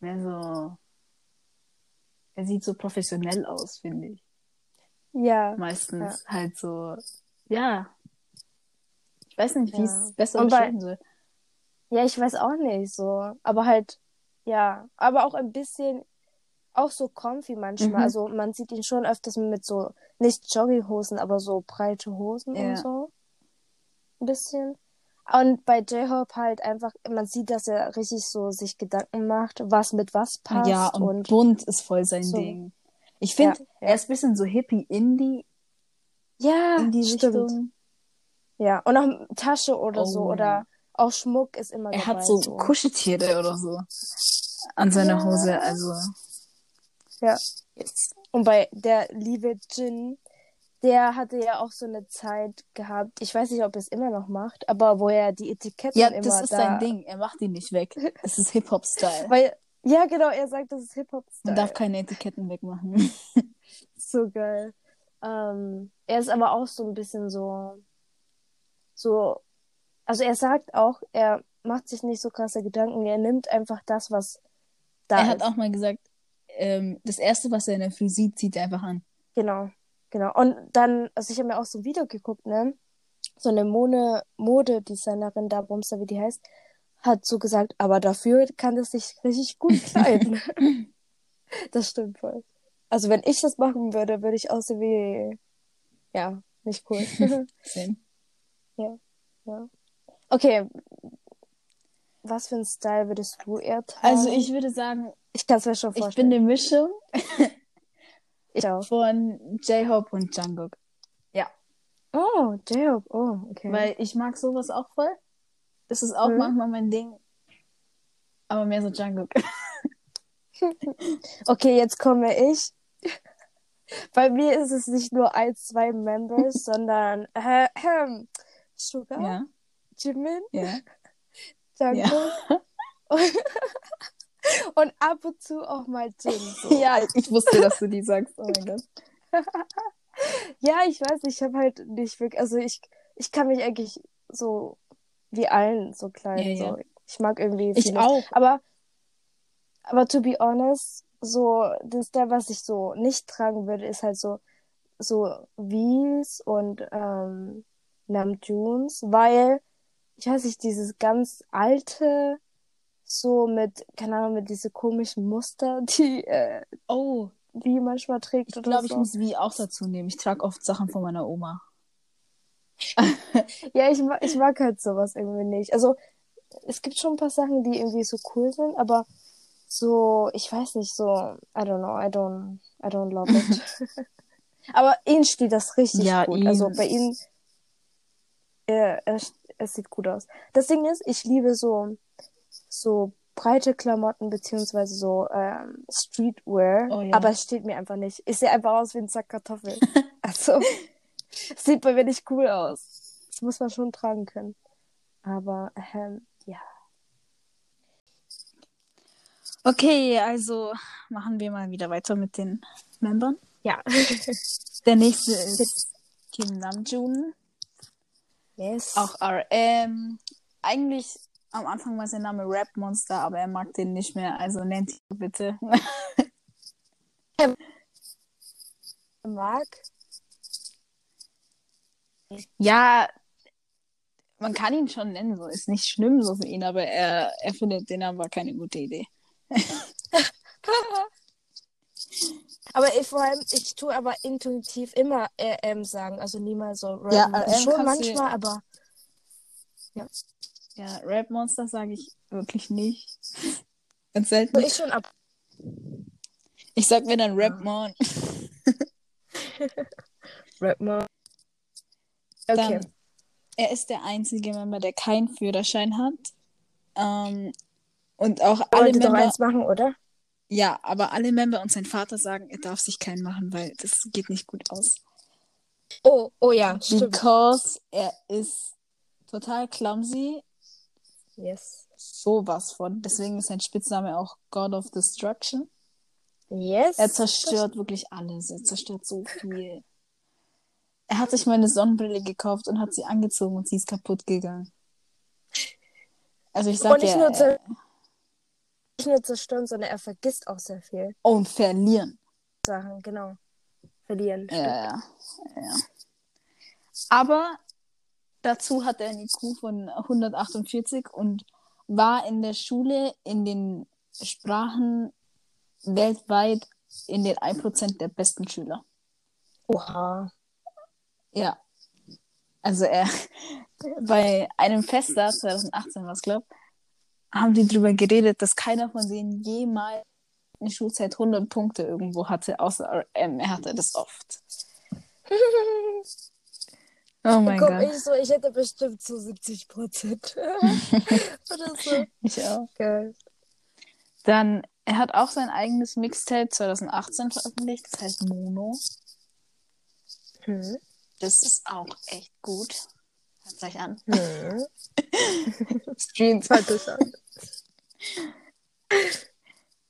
[SPEAKER 2] mehr so. Er sieht so professionell aus, finde ich.
[SPEAKER 3] Ja.
[SPEAKER 2] Meistens halt so, ja. Ich weiß nicht, wie
[SPEAKER 3] Ja.
[SPEAKER 2] es besser
[SPEAKER 3] Und
[SPEAKER 2] beschreiben soll.
[SPEAKER 3] Ja, ich weiß auch nicht so. Aber halt, ja. Aber auch ein bisschen, auch so comfy manchmal.
[SPEAKER 2] Mhm.
[SPEAKER 3] Also man sieht ihn schon öfters mit so, nicht Jogginghosen, aber so breite Hosen
[SPEAKER 2] Ja.
[SPEAKER 3] und so. Ein bisschen. Und bei J-Hope halt einfach, man sieht, dass er richtig so sich Gedanken macht, was mit was passt.
[SPEAKER 2] ja, und,
[SPEAKER 3] und
[SPEAKER 2] bunt ist voll sein
[SPEAKER 3] so.
[SPEAKER 2] Ding. Ich finde,
[SPEAKER 3] Ja, ja.
[SPEAKER 2] er ist ein bisschen so Hippie-Indie
[SPEAKER 3] ja,
[SPEAKER 2] in die
[SPEAKER 3] stimmt.
[SPEAKER 2] Richtung.
[SPEAKER 3] Ja, und auch Tasche oder
[SPEAKER 2] Oh,
[SPEAKER 3] so oder auch Schmuck ist immer
[SPEAKER 2] Er hat so, Kuscheltiere oder so an seiner. Hose. Also,
[SPEAKER 3] Ja.
[SPEAKER 2] jetzt.
[SPEAKER 3] Und bei der liebe Jin, der hatte ja auch so eine Zeit gehabt, ich weiß nicht, ob er es immer noch macht, aber wo er die Etiketten
[SPEAKER 2] Ja,
[SPEAKER 3] immer
[SPEAKER 2] das ist
[SPEAKER 3] da...
[SPEAKER 2] sein Ding. Er macht die nicht weg. Es ist Hip-Hop-Style. (laughs)
[SPEAKER 3] Weil, ja, genau, er sagt, das ist
[SPEAKER 2] Man
[SPEAKER 3] Hip-Hop-Style.
[SPEAKER 2] darf keine Etiketten wegmachen. (laughs)
[SPEAKER 3] So geil. Ähm, er ist aber auch so ein bisschen so, so, also er sagt auch, er macht sich nicht so krasse Gedanken, er nimmt einfach das, was da
[SPEAKER 2] er
[SPEAKER 3] ist.
[SPEAKER 2] hat auch mal gesagt, ähm, das erste, was er in der Früh sieht, zieht er einfach an.
[SPEAKER 3] Genau, genau. Und dann, also ich habe mir auch so ein Video geguckt, ne? So eine Mode Modedesignerin da, Bumster, wie die heißt, hat so gesagt, aber dafür kann das sich richtig gut kleiden. (laughs) das stimmt voll. Also wenn ich das machen würde, würde ich aussehen wie, ja, nicht cool. (laughs)
[SPEAKER 2] Same.
[SPEAKER 3] ja. Okay. Was für einen Style würdest du eher tragen?
[SPEAKER 2] Also ich würde sagen,
[SPEAKER 3] ich kann es mir schon
[SPEAKER 2] ich bin
[SPEAKER 3] vorstellen.
[SPEAKER 2] eine Mischung
[SPEAKER 3] Ich auch. (laughs)
[SPEAKER 2] von J-Hope und Jungkook.
[SPEAKER 3] Oh, J-Hope. Oh, okay.
[SPEAKER 2] Weil ich mag sowas auch voll. Das ist auch
[SPEAKER 3] Mhm.
[SPEAKER 2] manchmal mein Ding. Aber mehr so Jungkook. (laughs)
[SPEAKER 3] Okay, jetzt komme ich. Bei mir ist es nicht nur ein, zwei Members, (laughs) sondern äh, ähm, Sugar,
[SPEAKER 2] Ja,
[SPEAKER 3] Jimin,
[SPEAKER 2] ja.
[SPEAKER 3] Jungkook und, und ab und zu auch mal Jin. So.
[SPEAKER 2] Ja, ich wusste, dass du die sagst. Oh mein Gott. (laughs)
[SPEAKER 3] Ja, ich weiß, ich habe halt nicht wirklich, also ich, ich kann mich eigentlich so wie allen so kleiden.
[SPEAKER 2] Ja, ja.
[SPEAKER 3] So. Ich mag irgendwie
[SPEAKER 2] Ich
[SPEAKER 3] vieles.
[SPEAKER 2] auch.
[SPEAKER 3] Aber, aber to be honest, so, das der, was ich so nicht tragen würde, ist halt so, so Wies und ähm, Namjoons, weil, ich weiß nicht, dieses ganz alte, so mit, keine Ahnung, mit diese komischen Muster, (laughs) die äh,
[SPEAKER 2] Oh,
[SPEAKER 3] wie manchmal trägt
[SPEAKER 2] ich glaube, ich
[SPEAKER 3] so.
[SPEAKER 2] muss wie auch dazu nehmen. Ich trage oft Sachen von meiner Oma. (laughs)
[SPEAKER 3] Ja, ich mag, ich mag halt sowas irgendwie nicht. Also, es gibt schon ein paar Sachen, die irgendwie so cool sind, aber so, ich weiß nicht, so, I don't know, I don't, I don't love it. (laughs) aber ihnen steht das richtig
[SPEAKER 2] Ja,
[SPEAKER 3] gut. Also bei ihnen, äh, es, es sieht gut aus. Das Ding ist, ich liebe so, so breite Klamotten beziehungsweise so ähm, Streetwear,
[SPEAKER 2] Oh ja.
[SPEAKER 3] aber es steht mir einfach nicht. Ich sehe einfach aus wie ein Sack Kartoffeln. (laughs) also, es sieht bei mir nicht cool aus. Das muss man schon tragen können. Aber, ähm, ja.
[SPEAKER 2] Okay, also machen wir mal wieder weiter mit den Membern.
[SPEAKER 3] Ja. (laughs)
[SPEAKER 2] Der nächste ist Kim Namjoon,
[SPEAKER 3] yes.
[SPEAKER 2] auch RM. Eigentlich am Anfang war sein Name Rap Monster, aber er mag den nicht mehr, also nennt ihn bitte. (laughs)
[SPEAKER 3] mag.
[SPEAKER 2] ja, man kann ihn schon nennen, so ist nicht schlimm so für ihn, aber er, er findet den Namen war keine gute Idee. (laughs)
[SPEAKER 3] Aber ich, vor allem, ich tue aber intuitiv immer RM sagen, also niemals so Rap.
[SPEAKER 2] Ja. RM
[SPEAKER 3] schon
[SPEAKER 2] du-
[SPEAKER 3] manchmal, aber
[SPEAKER 2] Ja, Rap Monster sage ich wirklich nicht. Ganz selten.
[SPEAKER 3] ich schon ab.
[SPEAKER 2] Ich sag mir dann Rap Mon. (laughs)
[SPEAKER 3] Rap mal. Okay.
[SPEAKER 2] Dann, er ist der einzige Member, der keinen Führerschein hat. Ähm, und auch alle
[SPEAKER 3] Wollte doch
[SPEAKER 2] Member,
[SPEAKER 3] eins machen, oder?
[SPEAKER 2] ja, aber alle Member und sein Vater sagen, er darf sich keinen machen, weil das geht nicht gut aus.
[SPEAKER 3] Oh, oh ja, stimmt.
[SPEAKER 2] Because er ist total clumsy,
[SPEAKER 3] Yes.
[SPEAKER 2] sowas von. Deswegen ist sein Spitzname auch God of Destruction.
[SPEAKER 3] Yes.
[SPEAKER 2] Er zerstört wirklich alles. Er zerstört so viel. Er hat sich mal eine Sonnenbrille gekauft und hat sie angezogen und sie ist kaputt gegangen. Also ich sag
[SPEAKER 3] Und nicht
[SPEAKER 2] ja,
[SPEAKER 3] nur, nicht nur zerstören, sondern er vergisst auch sehr viel
[SPEAKER 2] und verlieren.
[SPEAKER 3] Sachen, genau. Verlieren.
[SPEAKER 2] Ja, ja, ja. Aber dazu hat er ein IQ von 148 und war in der Schule in den Sprachen weltweit in den 1% der besten Schüler.
[SPEAKER 3] Oha.
[SPEAKER 2] Ja. Also er (laughs) bei einem Fest da, 2018 was glaub, haben die drüber geredet, dass keiner von denen jemals in der Schulzeit 100 Punkte irgendwo hatte, außer RM. Er hatte das oft. (laughs) Oh (laughs) mein Gott.
[SPEAKER 3] ich so, ich hätte bestimmt so 70 Prozent. (laughs) Oder so. (laughs)
[SPEAKER 2] Ich auch.
[SPEAKER 3] Geil.
[SPEAKER 2] Dann, er hat auch sein eigenes Mixtape 2018 veröffentlicht, das heißt Mono.
[SPEAKER 3] Hm.
[SPEAKER 2] Das ist auch echt gut. Hört euch an.
[SPEAKER 3] Hm.
[SPEAKER 2] Streams.
[SPEAKER 3] Fand ich an.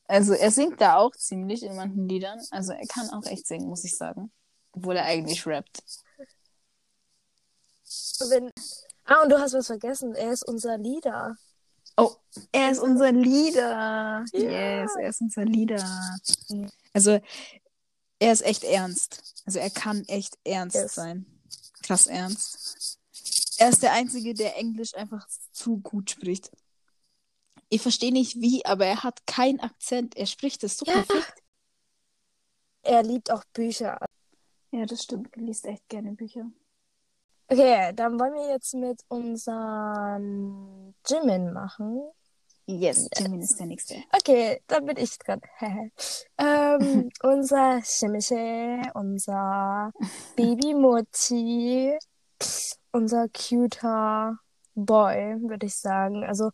[SPEAKER 2] Also er singt da auch ziemlich in manchen Liedern. Also er kann auch echt singen, muss ich sagen. Obwohl er eigentlich rappt.
[SPEAKER 3] Wenn, Ah, und du hast was vergessen. Er ist unser Leader.
[SPEAKER 2] Oh, er ist unser Leader.
[SPEAKER 3] Ja.
[SPEAKER 2] Yes, er ist unser Leader. Also, er ist echt ernst. Also, er kann echt ernst
[SPEAKER 3] Yes.
[SPEAKER 2] sein. Krass ernst. Er ist der Einzige, der Englisch einfach zu gut spricht. Ich verstehe nicht wie, aber er hat keinen Akzent. Er spricht es so
[SPEAKER 3] Ja.
[SPEAKER 2] perfekt.
[SPEAKER 3] Er liebt auch Bücher.
[SPEAKER 2] Ja, das stimmt. Er liest echt gerne Bücher.
[SPEAKER 3] Okay, dann wollen wir jetzt mit unserem Jimin machen.
[SPEAKER 2] Yes, Jimin ist der Nächste.
[SPEAKER 3] Okay, dann bin ich dran. (laughs) ähm, (laughs) unser Shimishe, unser Baby Mochi, unser cuter Boy, würde ich sagen. Also,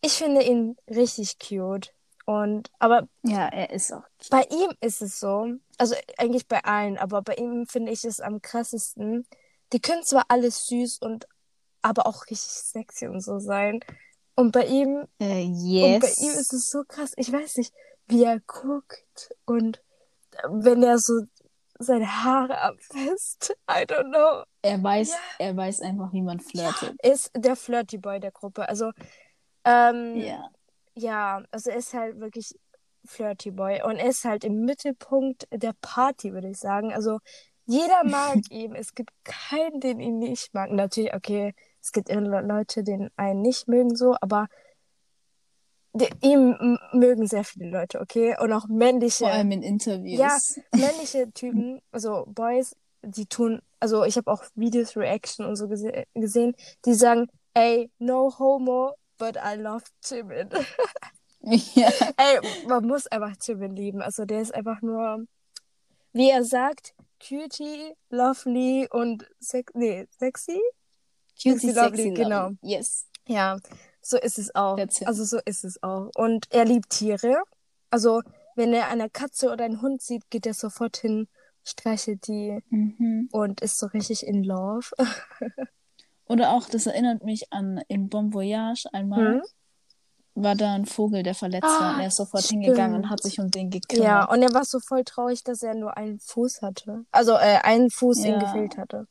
[SPEAKER 3] ich finde ihn richtig cute. Und, aber
[SPEAKER 2] Ja, er ist auch.
[SPEAKER 3] bei ihm ist es so, also eigentlich bei allen, aber bei ihm finde ich es am krassesten. Die können zwar alles süß und aber auch richtig sexy und so sein. Und bei ihm
[SPEAKER 2] Äh,
[SPEAKER 3] und
[SPEAKER 2] yes.
[SPEAKER 3] bei ihm ist es so krass. Ich weiß nicht, wie er guckt und wenn er so seine Haare abfasst. I don't know.
[SPEAKER 2] er weiß,
[SPEAKER 3] Ja.
[SPEAKER 2] er weiß einfach, wie man flirtet.
[SPEAKER 3] Ist der Flirty Boy der Gruppe. Also, ähm,
[SPEAKER 2] Ja.
[SPEAKER 3] ja, also er ist halt wirklich Flirty Boy und er ist halt im Mittelpunkt der Party, würde ich sagen. Also jeder (laughs) mag ihn. Es gibt keinen, den ihn nicht mag. Natürlich, okay, es gibt Leute, den einen nicht mögen so, aber die, ihn m- mögen sehr viele Leute, okay? Und auch männliche,
[SPEAKER 2] Vor allem in Interviews.
[SPEAKER 3] Ja. (laughs) männliche Typen, also Boys, die tun, also ich habe auch Videos, Reaction und so gese gesehen, die sagen, ey, no homo, but I love Jimin. (laughs)
[SPEAKER 2] ja.
[SPEAKER 3] Ey, man muss einfach Jimin lieben. Also der ist einfach nur, wie er sagt, cutie, lovely und sex nee, sexy.
[SPEAKER 2] Cutie,
[SPEAKER 3] Sexy,
[SPEAKER 2] sexy,
[SPEAKER 3] lovely,
[SPEAKER 2] lovely.
[SPEAKER 3] genau.
[SPEAKER 2] Yes.
[SPEAKER 3] Ja, so ist es auch. Also so ist es auch. Und er liebt Tiere. Also wenn er eine Katze oder einen Hund sieht, geht er sofort hin, streichelt die
[SPEAKER 2] Mhm.
[SPEAKER 3] und ist so richtig in love. (laughs)
[SPEAKER 2] Oder auch, das erinnert mich an in Bon Voyage einmal,
[SPEAKER 3] Hm?
[SPEAKER 2] War da ein Vogel, der verletzt
[SPEAKER 3] Ah,
[SPEAKER 2] war und er ist sofort
[SPEAKER 3] stimmt.
[SPEAKER 2] hingegangen und hat sich um den gekümmert.
[SPEAKER 3] Ja, und er war so voll traurig, dass er nur einen Fuß hatte. Also äh, einen Fuß ihm
[SPEAKER 2] Ja.
[SPEAKER 3] gefehlt hatte.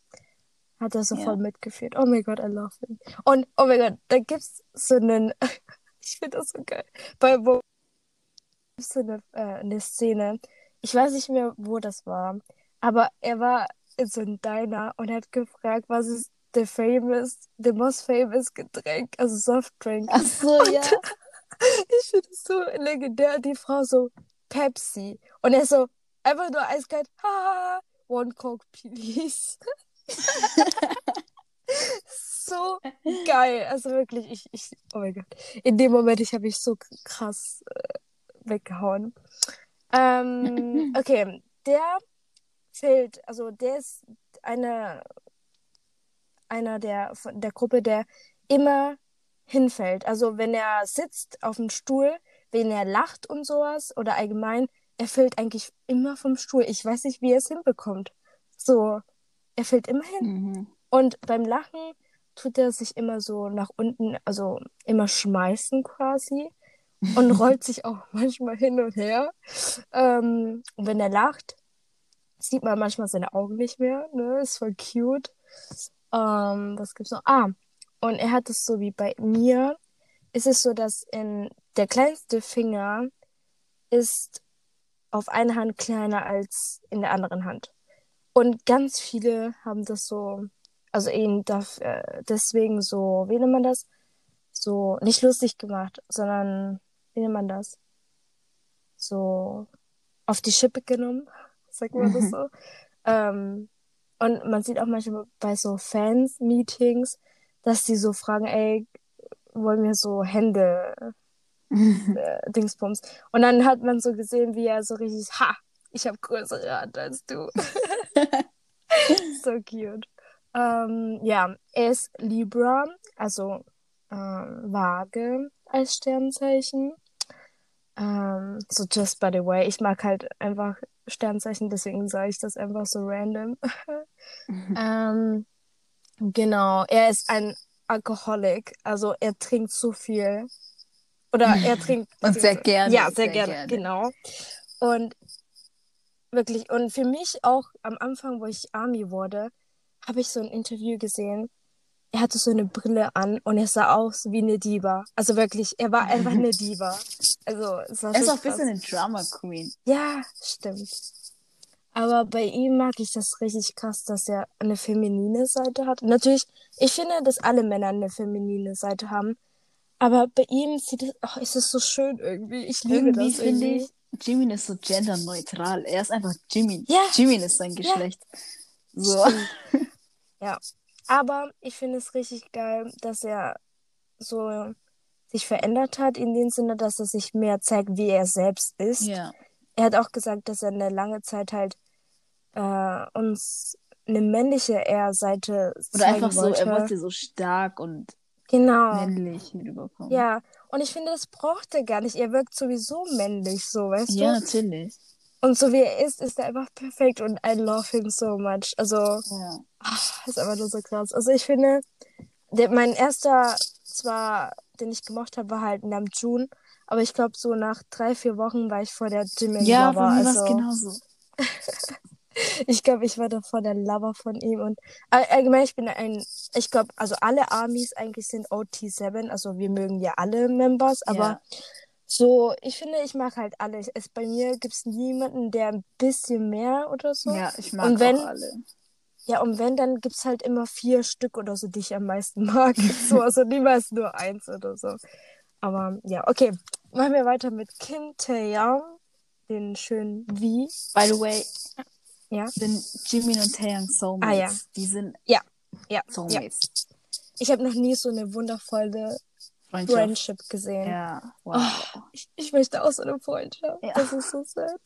[SPEAKER 3] Hat er so
[SPEAKER 2] Ja.
[SPEAKER 3] voll mitgeführt. Oh mein Gott, I love him. Und oh mein Gott, da gibt's so einen, (laughs) ich finde das so geil, bei wo gibt's so eine, äh, eine Szene, ich weiß nicht mehr, wo das war, aber er war in so einem Diner und hat gefragt, was ist the famous, the most famous Getränk, also Softdrink.
[SPEAKER 2] Ach so, ja. (laughs)
[SPEAKER 3] Ich finde es so legendär, die Frau so Pepsi. Und er so einfach nur eiskalt, ha, one Coke, please. (laughs) so geil. Also wirklich, ich, ich, oh mein Gott. In dem Moment, ich habe mich so krass äh, weggehauen. Ähm, (laughs) okay, der fällt, also der ist eine, einer der, von der Gruppe, der immer hinfällt. Also wenn er sitzt auf dem Stuhl, wenn er lacht und sowas oder allgemein, er fällt eigentlich immer vom Stuhl. Ich weiß nicht, wie er es hinbekommt. So, er fällt immer hin.
[SPEAKER 2] Mhm.
[SPEAKER 3] Und beim Lachen tut er sich immer so nach unten, also immer schmeißen quasi und (laughs) rollt sich auch manchmal hin und her. Ähm, und wenn er lacht, sieht man manchmal seine Augen nicht mehr. Ne? Ist voll cute. Ähm, was gibt's noch? Ah, und er hat es so wie bei mir. Ist es so, dass in der kleinste Finger ist auf einer Hand kleiner als in der anderen Hand. Und ganz viele haben das so, also ihn darf, äh, deswegen so, wie nennt man das? So, nicht lustig gemacht, sondern, wie nennt man das? So, auf die Schippe genommen, (laughs) sagt man das so. (laughs) Ähm, und man sieht auch manchmal bei so Fans-Meetings, dass die so fragen, ey, wollen wir so Hände, (laughs) äh, Dingsbums. Und dann hat man so gesehen, wie er so richtig, ha, ich habe größere Hand als du. (laughs) so cute. Ähm, ja, er ist Libra, also ähm, Waage als Sternzeichen. Ähm, so just by the way, ich mag halt einfach Sternzeichen, deswegen sage ich das einfach so random. (laughs) ähm, genau, er ist ein Alkoholik, also er trinkt so viel. Oder er (laughs) trinkt.
[SPEAKER 2] Und sehr gerne,
[SPEAKER 3] Ja, sehr,
[SPEAKER 2] sehr
[SPEAKER 3] gerne,
[SPEAKER 2] gerne.
[SPEAKER 3] genau. Und wirklich, und für mich auch am Anfang, wo ich Army wurde, habe ich so ein Interview gesehen. Er hatte so eine Brille an und er sah aus wie eine Diva. Also wirklich, er war einfach eine Diva. Also, es war
[SPEAKER 2] Er ist auch ein bisschen eine Drama Queen.
[SPEAKER 3] Ja, stimmt. Aber bei ihm mag ich das richtig krass, dass er eine feminine Seite hat. Natürlich, ich finde, dass alle Männer eine feminine Seite haben. Aber bei ihm sieht es, ach, ist es so schön irgendwie. Ich liebe
[SPEAKER 2] Irgendwie
[SPEAKER 3] das
[SPEAKER 2] finde
[SPEAKER 3] irgendwie.
[SPEAKER 2] ich, Jimin ist so genderneutral. Er ist einfach Jimin.
[SPEAKER 3] Ja.
[SPEAKER 2] Jimin ist sein Geschlecht. So.
[SPEAKER 3] Ja. (laughs) Aber ich finde es richtig geil, dass er so sich verändert hat, in dem Sinne, dass er sich mehr zeigt, wie er selbst ist.
[SPEAKER 2] Ja.
[SPEAKER 3] Er hat auch gesagt, dass er eine lange Zeit halt äh, uns eine männliche eher Seite
[SPEAKER 2] Oder einfach so,
[SPEAKER 3] wollte.
[SPEAKER 2] er wollte so stark und
[SPEAKER 3] Genau.
[SPEAKER 2] männlich rüberkommen.
[SPEAKER 3] Ja, und ich finde, das braucht er gar nicht. Er wirkt sowieso männlich, so, weißt
[SPEAKER 2] Ja,
[SPEAKER 3] du?
[SPEAKER 2] natürlich.
[SPEAKER 3] Und so wie er ist, ist er einfach perfekt und I love him so much. Also,
[SPEAKER 2] Ja.
[SPEAKER 3] ach, ist einfach nur so krass. Also, ich finde, der, mein erster, zwar, den ich gemocht habe, war halt Namjoon, aber ich glaube, so nach drei, vier Wochen war ich vor der Jimin
[SPEAKER 2] Ja,
[SPEAKER 3] Lover.
[SPEAKER 2] bei mir war
[SPEAKER 3] also,
[SPEAKER 2] genauso. (laughs)
[SPEAKER 3] Ich glaube, ich war da vor der Lover von ihm und all- allgemein, ich bin ein, ich glaube, also alle Armies eigentlich sind OT7, also wir mögen ja alle Members, aber
[SPEAKER 2] Ja.
[SPEAKER 3] So, ich finde, ich mag halt alle. Es, bei mir gibt es niemanden, der ein bisschen mehr oder so.
[SPEAKER 2] Ja, ich mag
[SPEAKER 3] Und wenn-
[SPEAKER 2] auch alle.
[SPEAKER 3] Ja, und wenn, dann gibt es halt immer vier Stück oder so, die ich am meisten mag. (laughs) so, also niemals nur eins oder so. Aber ja, okay. Machen wir weiter mit Kim Taeyang, den schönen Wie.
[SPEAKER 2] By the way,
[SPEAKER 3] Ja.
[SPEAKER 2] sind Jimin und Taeyang Soulmates.
[SPEAKER 3] Ah, ja.
[SPEAKER 2] Die sind
[SPEAKER 3] Ja, ja.
[SPEAKER 2] Soulmates.
[SPEAKER 3] Ich habe noch nie so eine wundervolle
[SPEAKER 2] Freundschaft.
[SPEAKER 3] Friendship gesehen.
[SPEAKER 2] Ja, wow.
[SPEAKER 3] Ich, ich möchte auch so eine Freundschaft.
[SPEAKER 2] Ja.
[SPEAKER 3] Das ist so sad.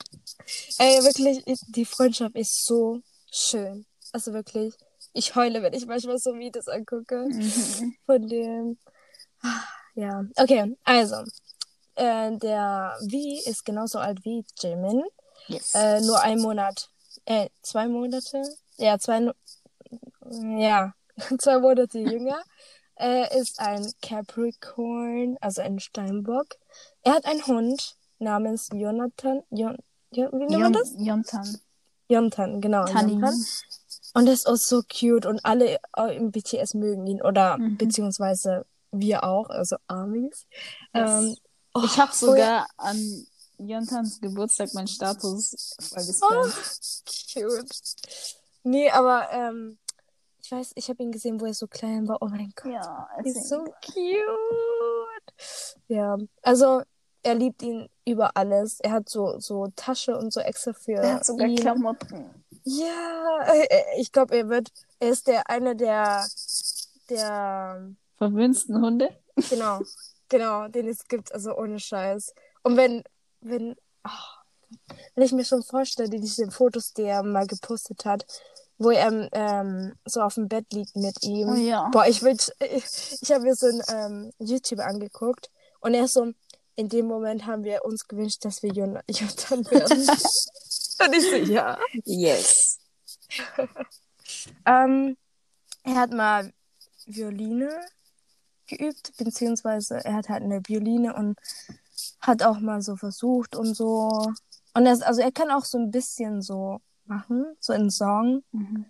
[SPEAKER 3] Ey, wirklich, ich- die Freundschaft ist so schön. Also wirklich, ich heule, wenn ich manchmal so Videos angucke
[SPEAKER 2] Mhm.
[SPEAKER 3] von dem. Ja, okay, also. Äh, der Vi ist genauso alt wie Jimin.
[SPEAKER 2] Yes.
[SPEAKER 3] Äh, nur ein Monat. Äh, zwei Monate? Ja, zwei. Ja, (laughs) zwei Monate jünger. Er ist ein Capricorn, also ein Steinbock. Er hat einen Hund namens Jonathan. Jon, Jon, wie nennt man das?
[SPEAKER 2] Yontan.
[SPEAKER 3] Jonathan, genau. Jonathan. Und er ist auch so cute und alle im BTS mögen ihn oder
[SPEAKER 2] Mhm.
[SPEAKER 3] beziehungsweise wir auch, also Armies.
[SPEAKER 2] Yes.
[SPEAKER 3] Ähm, oh,
[SPEAKER 2] Ich habe sogar an Yontans Geburtstag meinen Status voll
[SPEAKER 3] Oh, cute. Nee, aber ähm, ich weiß, ich habe ihn gesehen, wo er so klein war. Oh mein Gott.
[SPEAKER 2] Ja,
[SPEAKER 3] Ist so cute. Ja, also er liebt ihn über alles. Er hat so, so Tasche und so extra für
[SPEAKER 2] Er hat sogar
[SPEAKER 3] ihn.
[SPEAKER 2] Klamotten.
[SPEAKER 3] Ja, äh, ich glaube, er wird, er ist der einer der, der,
[SPEAKER 2] Verwünsten Hunde.
[SPEAKER 3] genau, genau, den es gibt, also ohne Scheiß. Und wenn, wenn, ach, wenn ich mir schon vorstelle, diese Fotos, die er mal gepostet hat, wo er ähm, so auf dem Bett liegt mit ihm.
[SPEAKER 2] Oh ja.
[SPEAKER 3] Boah, ich will, (laughs) ich, ich habe mir so ein ähm, YouTube angeguckt und er ist so, in dem Moment haben wir uns gewünscht, dass wir Jon (laughs) Jonathan werden. (laughs) und ich so, ja.
[SPEAKER 2] Yes.
[SPEAKER 3] Ähm, er hat mal Violine geübt, beziehungsweise er hat halt eine Violine und hat auch mal so versucht und so. Und er, ist- also er kann auch so ein bisschen so machen, so in Song.
[SPEAKER 2] Mhm.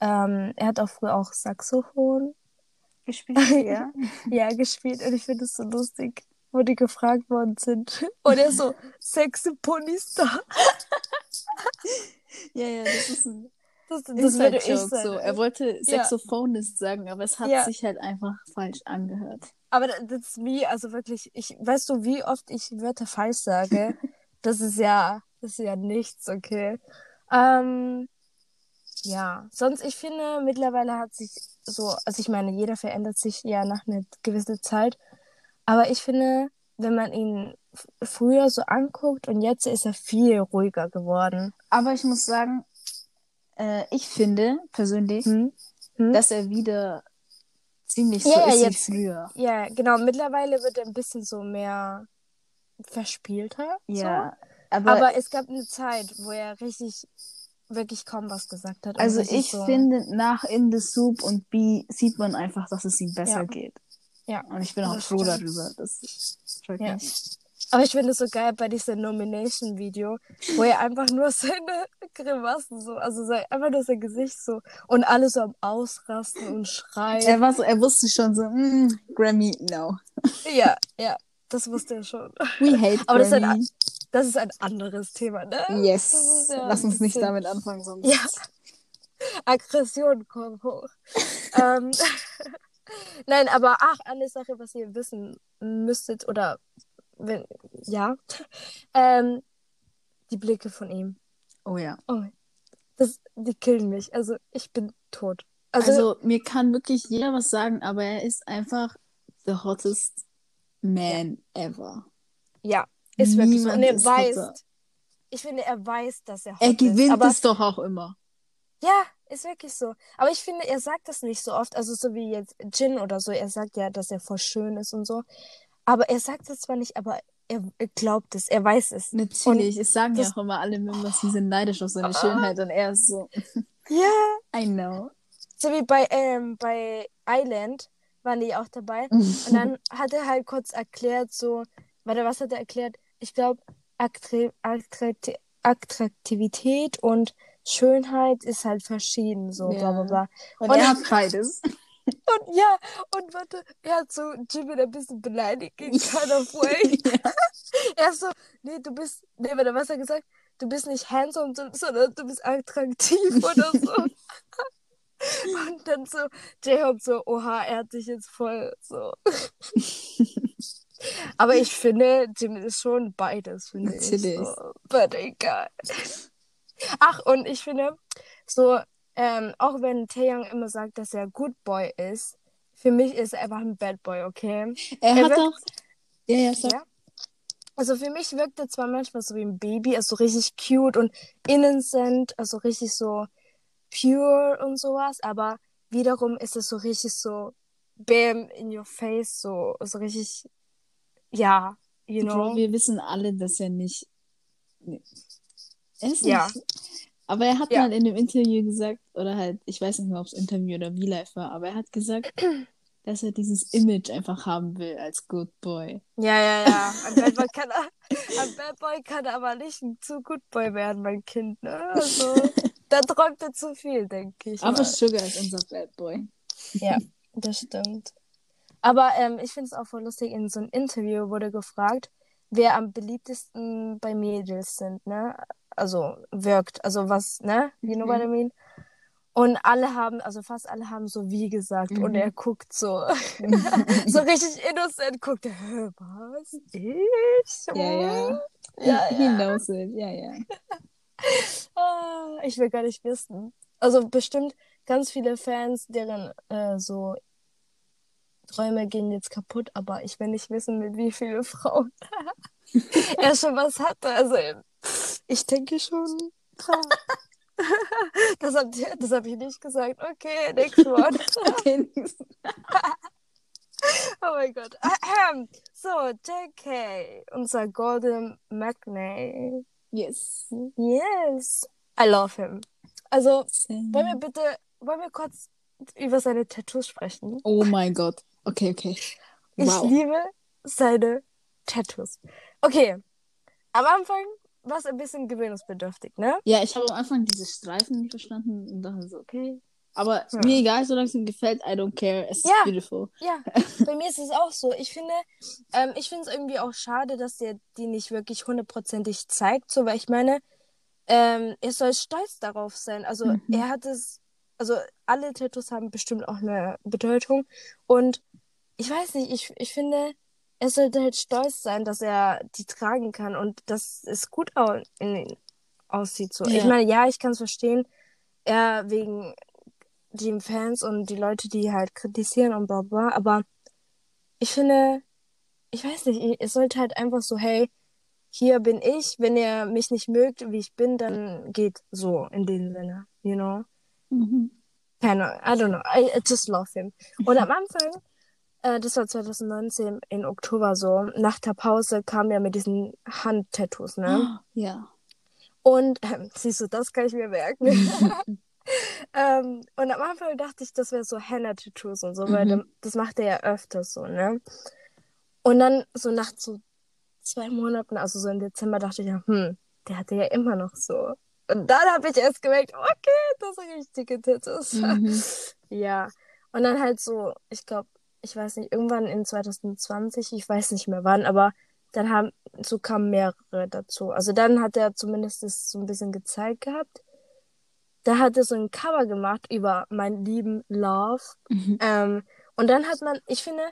[SPEAKER 3] Ähm, er hat auch früher auch Saxophon
[SPEAKER 2] Gespielt, ja. (laughs)
[SPEAKER 3] ja, gespielt und ich finde es so lustig, wo die gefragt worden sind. (laughs) Und er so, Saxophonista. (laughs)
[SPEAKER 2] ja, ja, das ist ein
[SPEAKER 3] Das, das würde ich
[SPEAKER 2] Inside-Joke.
[SPEAKER 3] sein.
[SPEAKER 2] So. Er wollte Saxophonist sagen, aber es hat
[SPEAKER 3] Ja.
[SPEAKER 2] sich halt einfach falsch angehört.
[SPEAKER 3] Aber das das ist wie, also wirklich, ich, weißt du, wie oft ich Wörter falsch sage? das ist ja, das ist ja nichts, okay. Ähm, ja, sonst, ich finde, mittlerweile hat sich so, also ich meine, jeder verändert sich ja nach einer gewissen Zeit. Aber ich finde, wenn man ihn früher so anguckt und jetzt ist er viel ruhiger geworden.
[SPEAKER 2] Aber ich muss sagen, äh, ich finde persönlich,
[SPEAKER 3] Hm? Hm?
[SPEAKER 2] dass er wieder ziemlich so
[SPEAKER 3] Ja, ja,
[SPEAKER 2] ist
[SPEAKER 3] jetzt-
[SPEAKER 2] wie früher.
[SPEAKER 3] ja, genau, mittlerweile wird er ein bisschen so mehr verspielter. So.
[SPEAKER 2] Ja, aber,
[SPEAKER 3] Aber es gab eine Zeit, wo er richtig, wirklich kaum was gesagt hat.
[SPEAKER 2] also ich
[SPEAKER 3] so,
[SPEAKER 2] finde, nach In the Soup und B sieht man einfach, dass es ihm besser
[SPEAKER 3] Ja.
[SPEAKER 2] geht.
[SPEAKER 3] Ja.
[SPEAKER 2] Und ich bin auch
[SPEAKER 3] Das
[SPEAKER 2] froh
[SPEAKER 3] stimmt.
[SPEAKER 2] darüber. Das
[SPEAKER 3] Ja. Aber ich finde es so geil bei diesem Nomination-Video, wo er einfach nur (laughs) seine Grimassen so, also sein, einfach nur sein Gesicht so und alle so am Ausrasten und schreien.
[SPEAKER 2] Er, war so, er wusste schon so, mm, Grammy, no.
[SPEAKER 3] Ja, ja, das wusste er schon.
[SPEAKER 2] We hate
[SPEAKER 3] Aber das ist,
[SPEAKER 2] Grammy.
[SPEAKER 3] ein, das ist ein anderes Thema, ne?
[SPEAKER 2] yes.
[SPEAKER 3] Ist ja
[SPEAKER 2] Lass uns nicht damit anfangen, sonst.
[SPEAKER 3] Ja. Aggression kommt hoch. (laughs) ähm, (laughs) Nein, aber ach, eine Sache, was ihr wissen müsstet, oder wenn, ja, ähm, die Blicke von ihm.
[SPEAKER 2] Oh ja.
[SPEAKER 3] Oh, das, die killen mich. Also ich bin tot. Also,
[SPEAKER 2] Also, mir kann wirklich jeder was sagen, aber er ist einfach the hottest man ever.
[SPEAKER 3] ja, ist wirklich so. Und er
[SPEAKER 2] ist
[SPEAKER 3] weiß,
[SPEAKER 2] hotter.
[SPEAKER 3] ich finde, er weiß, dass er hot
[SPEAKER 2] Er
[SPEAKER 3] ist.
[SPEAKER 2] gewinnt
[SPEAKER 3] aber,
[SPEAKER 2] es doch auch immer.
[SPEAKER 3] Ja, ist wirklich so. Aber ich finde, er sagt das nicht so oft. Also so wie jetzt Jin oder so. Er sagt ja, dass er voll schön ist und so. Aber er sagt es zwar nicht, aber er, glaubt es. Er weiß es.
[SPEAKER 2] Natürlich, es sagen ja auch immer alle Members, sie sind neidisch auf seine Schönheit und er ist so,
[SPEAKER 3] Ja.
[SPEAKER 2] I know.
[SPEAKER 3] So wie bei, ähm, bei Island waren die auch dabei. (laughs) Und dann hat er halt kurz erklärt, so, warte, was hat er erklärt? Ich glaube, Attraktivität und Schönheit ist halt verschieden, so,
[SPEAKER 2] Ja.
[SPEAKER 3] bla bla bla.
[SPEAKER 2] Und,
[SPEAKER 3] Und-
[SPEAKER 2] er hat beides. (laughs)
[SPEAKER 3] Und ja, und warte, er hat so Jimin ein bisschen beleidigt in kind of way. (laughs)
[SPEAKER 2] ja. (laughs)
[SPEAKER 3] Er ist so, nee, du bist, nee, warte, was hat er gesagt? Du bist nicht handsome, so- sondern du bist attraktiv oder so. Und dann so, J-Hope so, oha, er hat dich jetzt voll so. Aber (laughs) ich finde, Jimin ist schon beides, finde ich.
[SPEAKER 2] Natürlich.
[SPEAKER 3] So. But egal. Ach, und ich finde, so, ähm, auch wenn Taeyang immer sagt, dass er Good Boy ist, für mich ist er einfach ein Bad Boy, okay?
[SPEAKER 2] Er,
[SPEAKER 3] Er
[SPEAKER 2] hat
[SPEAKER 3] wirkt-
[SPEAKER 2] doch. Ja, ja, sag.
[SPEAKER 3] Ja. Also für mich wirkt er zwar manchmal so wie ein Baby, also richtig cute und innocent, also richtig so pure und sowas, aber wiederum ist es so richtig so bam in your face, so, so richtig, ja, you know.
[SPEAKER 2] Bro, wir wissen alle, dass er nicht. Nee. Er ist
[SPEAKER 3] Ja.
[SPEAKER 2] nicht. Aber er hat
[SPEAKER 3] Ja.
[SPEAKER 2] mal in dem Interview gesagt, oder halt, ich weiß nicht mehr, ob es Interview oder V-Live war, aber er hat gesagt, (clears throat) dass er dieses Image einfach haben will als Good Boy.
[SPEAKER 3] Ja, ja, ja. Ein Bad Boy (laughs) kann, ein Bad Boy kann aber nicht ein zu Good Boy werden, mein Kind, ne? Also, (laughs) da träumt er zu viel, denke ich.
[SPEAKER 2] Aber
[SPEAKER 3] mal.
[SPEAKER 2] Sugar ist unser Bad Boy.
[SPEAKER 3] Ja, (laughs) das stimmt. Aber ähm, ich finde es auch voll lustig, in so einem Interview wurde gefragt, wer am beliebtesten bei Mädels sind, ne? Also wirkt, also was, ne? You know what I mean? Und alle haben, also fast alle haben so wie gesagt und
[SPEAKER 2] Mhm.
[SPEAKER 3] er guckt so, (laughs) so richtig innocent, guckt er, "Hä, was? Ich?
[SPEAKER 2] Ja, ja.
[SPEAKER 3] Ja,
[SPEAKER 2] He
[SPEAKER 3] ja.
[SPEAKER 2] knows it. Ja, ja. (laughs)
[SPEAKER 3] Ah, ich will gar nicht wissen. Also bestimmt ganz viele Fans, deren äh, so Träume gehen jetzt kaputt, aber ich will nicht wissen, mit wie vielen Frauen (laughs) er schon was hatte. Also ich denke schon. Ah. (laughs) Das habe das hab ich nicht gesagt. Okay, next (laughs) one.
[SPEAKER 2] Okay, nix.
[SPEAKER 3] Oh mein Gott. Ahem. So, JK, unser Golden Magnate.
[SPEAKER 2] yes.
[SPEAKER 3] Yes. I love him. Also,
[SPEAKER 2] Same.
[SPEAKER 3] Wollen wir bitte, wollen wir kurz über seine Tattoos sprechen?
[SPEAKER 2] Oh mein Gott. Okay, okay.
[SPEAKER 3] Ich
[SPEAKER 2] Wow.
[SPEAKER 3] liebe seine Tattoos. Okay, am Anfang war es ein bisschen gewöhnungsbedürftig, ne?
[SPEAKER 2] Ja, ich habe am Anfang diese Streifen nicht verstanden und dachte so, okay. Aber
[SPEAKER 3] Ja.
[SPEAKER 2] mir egal, solange es ihm gefällt, I don't care. Es ist
[SPEAKER 3] Ja.
[SPEAKER 2] beautiful.
[SPEAKER 3] Ja, (laughs) bei mir ist es auch so. Ich finde, ähm, ich finde es irgendwie auch schade, dass der die nicht wirklich hundertprozentig zeigt, so, weil ich meine, ähm, er soll stolz darauf sein. Also
[SPEAKER 2] Mhm.
[SPEAKER 3] er hat es, also alle Tattoos haben bestimmt auch eine Bedeutung und ich weiß nicht, ich, ich finde, er sollte halt stolz sein, dass er die tragen kann und dass es gut au in, aussieht. So.
[SPEAKER 2] Ja.
[SPEAKER 3] Ich meine, ja, ich kann es verstehen, er wegen den Fans und die Leute, die halt kritisieren und bla bla, aber ich finde, ich weiß nicht, es sollte halt einfach so, hey, hier bin ich, wenn ihr mich nicht mögt, wie ich bin, dann geht so in dem Sinne, you know?
[SPEAKER 2] Mhm.
[SPEAKER 3] Keine Ahnung, I don't know, I, I just love him. Und am (laughs) Anfang, äh, das war 2019 in Oktober so, nach der Pause kam er mit diesen Handtattoos, ne?
[SPEAKER 2] Ja.
[SPEAKER 3] Und ähm, siehst du, das kann ich mir merken. (laughs) ähm, und am Anfang dachte ich, das wäre so Henna-Tattoos und so, weil
[SPEAKER 2] Mhm.
[SPEAKER 3] dann- das macht er ja öfters so, ne? Und dann so nach so zwei Monaten, also so im Dezember, dachte ich ja, hm, der hatte ja immer noch so. Und dann habe ich erst gemerkt, okay, das sind richtig dicke Titties.
[SPEAKER 2] Mhm. (laughs)
[SPEAKER 3] Ja. Und dann halt so, ich glaube, ich weiß nicht, irgendwann in 2020, ich weiß nicht mehr wann, aber dann haben, so kamen mehrere dazu. Also dann hat er zumindest das so ein bisschen gezeigt gehabt. Da hat er so ein Cover gemacht über meinen lieben Love.
[SPEAKER 2] Mhm.
[SPEAKER 3] Ähm, und dann hat man, ich finde,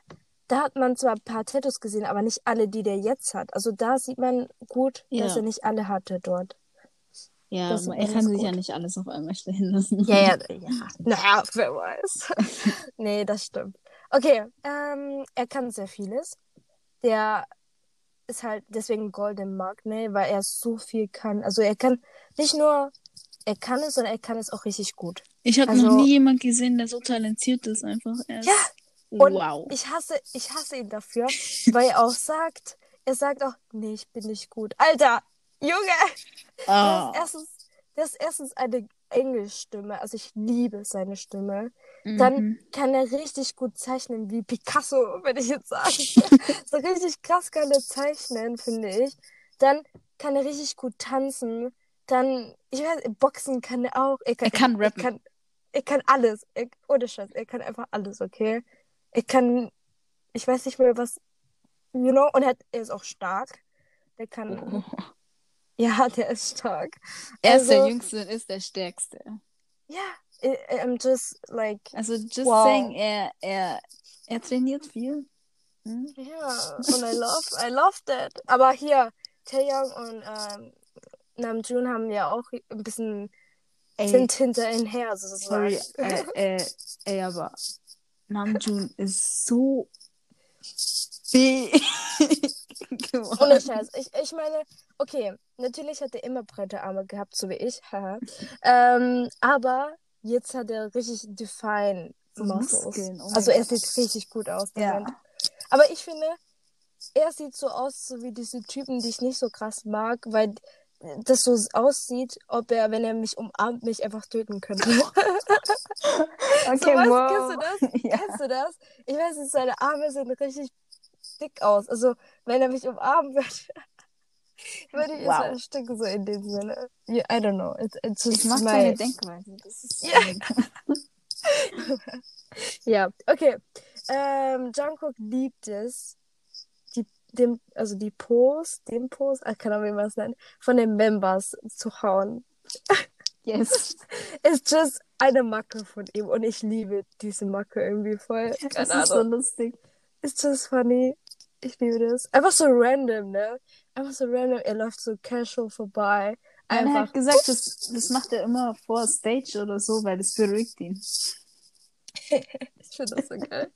[SPEAKER 3] da hat man zwar ein paar Tattoos gesehen, aber nicht alle, die der jetzt hat. Also da sieht man gut, dass
[SPEAKER 2] Ja.
[SPEAKER 3] er nicht alle hatte dort.
[SPEAKER 2] Ja,
[SPEAKER 3] Das
[SPEAKER 2] er kann sich
[SPEAKER 3] gut.
[SPEAKER 2] ja nicht alles auf einmal stehen lassen.
[SPEAKER 3] Ja, ja, (laughs) ja. Naja, wer weiß. (laughs) nee, das stimmt. Okay, ähm, er kann sehr vieles. Der ist halt deswegen Golden Magne, weil er so viel kann. Also er kann nicht nur, er kann es, sondern er kann es auch richtig gut.
[SPEAKER 2] Ich habe
[SPEAKER 3] Also-
[SPEAKER 2] noch nie jemanden gesehen, der so talentiert ist einfach. Er ist,
[SPEAKER 3] Ja, Und
[SPEAKER 2] wow.
[SPEAKER 3] ich hasse, ich hasse ihn dafür, weil er auch sagt, er sagt auch, nee, ich bin nicht gut. Alter, Junge,
[SPEAKER 2] Ah.
[SPEAKER 3] das, ist erstens, das ist erstens eine Engelstimme. Also ich liebe seine Stimme. Dann
[SPEAKER 2] Mhm.
[SPEAKER 3] kann er richtig gut zeichnen, wie Picasso, würde ich jetzt sagen. (laughs) so richtig krass kann er zeichnen, finde ich. Dann kann er richtig gut tanzen. Dann, ich weiß, Boxen kann er auch. Er kann,
[SPEAKER 2] Er kann rappen.
[SPEAKER 3] Er kann, er kann alles. Er, ohne Scheiß, er kann einfach alles, okay? Er kann, ich weiß nicht mehr, was, you know, und er, hat, er ist auch stark. Der kann,
[SPEAKER 2] Oh.
[SPEAKER 3] Ja, der ist stark.
[SPEAKER 2] Er ist der
[SPEAKER 3] Also-
[SPEAKER 2] Jüngste und ist der Stärkste.
[SPEAKER 3] Ja, I, I'm just like,
[SPEAKER 2] Also just
[SPEAKER 3] Wow.
[SPEAKER 2] saying, er, er, er trainiert viel. Hm?
[SPEAKER 3] Ja, und I love, I love that. Aber hier, Taeyong und ähm, Namjoon haben ja auch ein bisschen,
[SPEAKER 2] Ey,
[SPEAKER 3] sind hinter ihnen her, sozusagen.
[SPEAKER 2] sorry, äh, (laughs) äh, ey, aber Namjoon ist so (laughs) big geworden.
[SPEAKER 3] Ohne Scheiß. Ich, ich meine, okay, natürlich hat er immer breite Arme gehabt, so wie ich, ähm, aber jetzt hat er richtig define.
[SPEAKER 2] Muskeln, oh
[SPEAKER 3] also er sieht richtig gut aus.
[SPEAKER 2] Ja.
[SPEAKER 3] Aber ich finde, er sieht so aus, so wie diese Typen, die ich nicht so krass mag, weil das so aussieht, ob er, wenn er mich umarmt, mich einfach töten könnte. (laughs) (laughs)
[SPEAKER 2] Okay,
[SPEAKER 3] so, was,
[SPEAKER 2] wow.
[SPEAKER 3] kennst du das? (laughs)
[SPEAKER 2] Ja.
[SPEAKER 3] Kennst du das? Ich weiß nicht, seine Arme sehen richtig dick aus. Also, wenn er mich umarmen würde, (laughs) würde ich
[SPEAKER 2] Wow.
[SPEAKER 3] es ersticken, so in dem Sinne. Yeah, I don't know. It's, it's just
[SPEAKER 2] Ich mag
[SPEAKER 3] my...
[SPEAKER 2] seine Denkweise. Das ist
[SPEAKER 3] Ja. (laughs) Ja, okay. Ähm, Jungkook liebt es, die, dem, also die Pose, den Pose, ich kann auch wie man es nennt, von den Members zu hauen. (laughs)
[SPEAKER 2] Yes.
[SPEAKER 3] Ist just eine Macke von ihm und ich liebe diese Macke irgendwie voll.
[SPEAKER 2] Das
[SPEAKER 3] Keine
[SPEAKER 2] ist so
[SPEAKER 3] Ahnung.
[SPEAKER 2] lustig.
[SPEAKER 3] Ist just funny. Ich liebe das. Einfach so random, ne? Einfach so random. Er läuft so casual vorbei.
[SPEAKER 2] Er
[SPEAKER 3] Einfach.
[SPEAKER 2] hat gesagt, das, das macht er immer vor Stage oder so, weil das beruhigt ihn. (laughs)
[SPEAKER 3] Ich finde das so geil.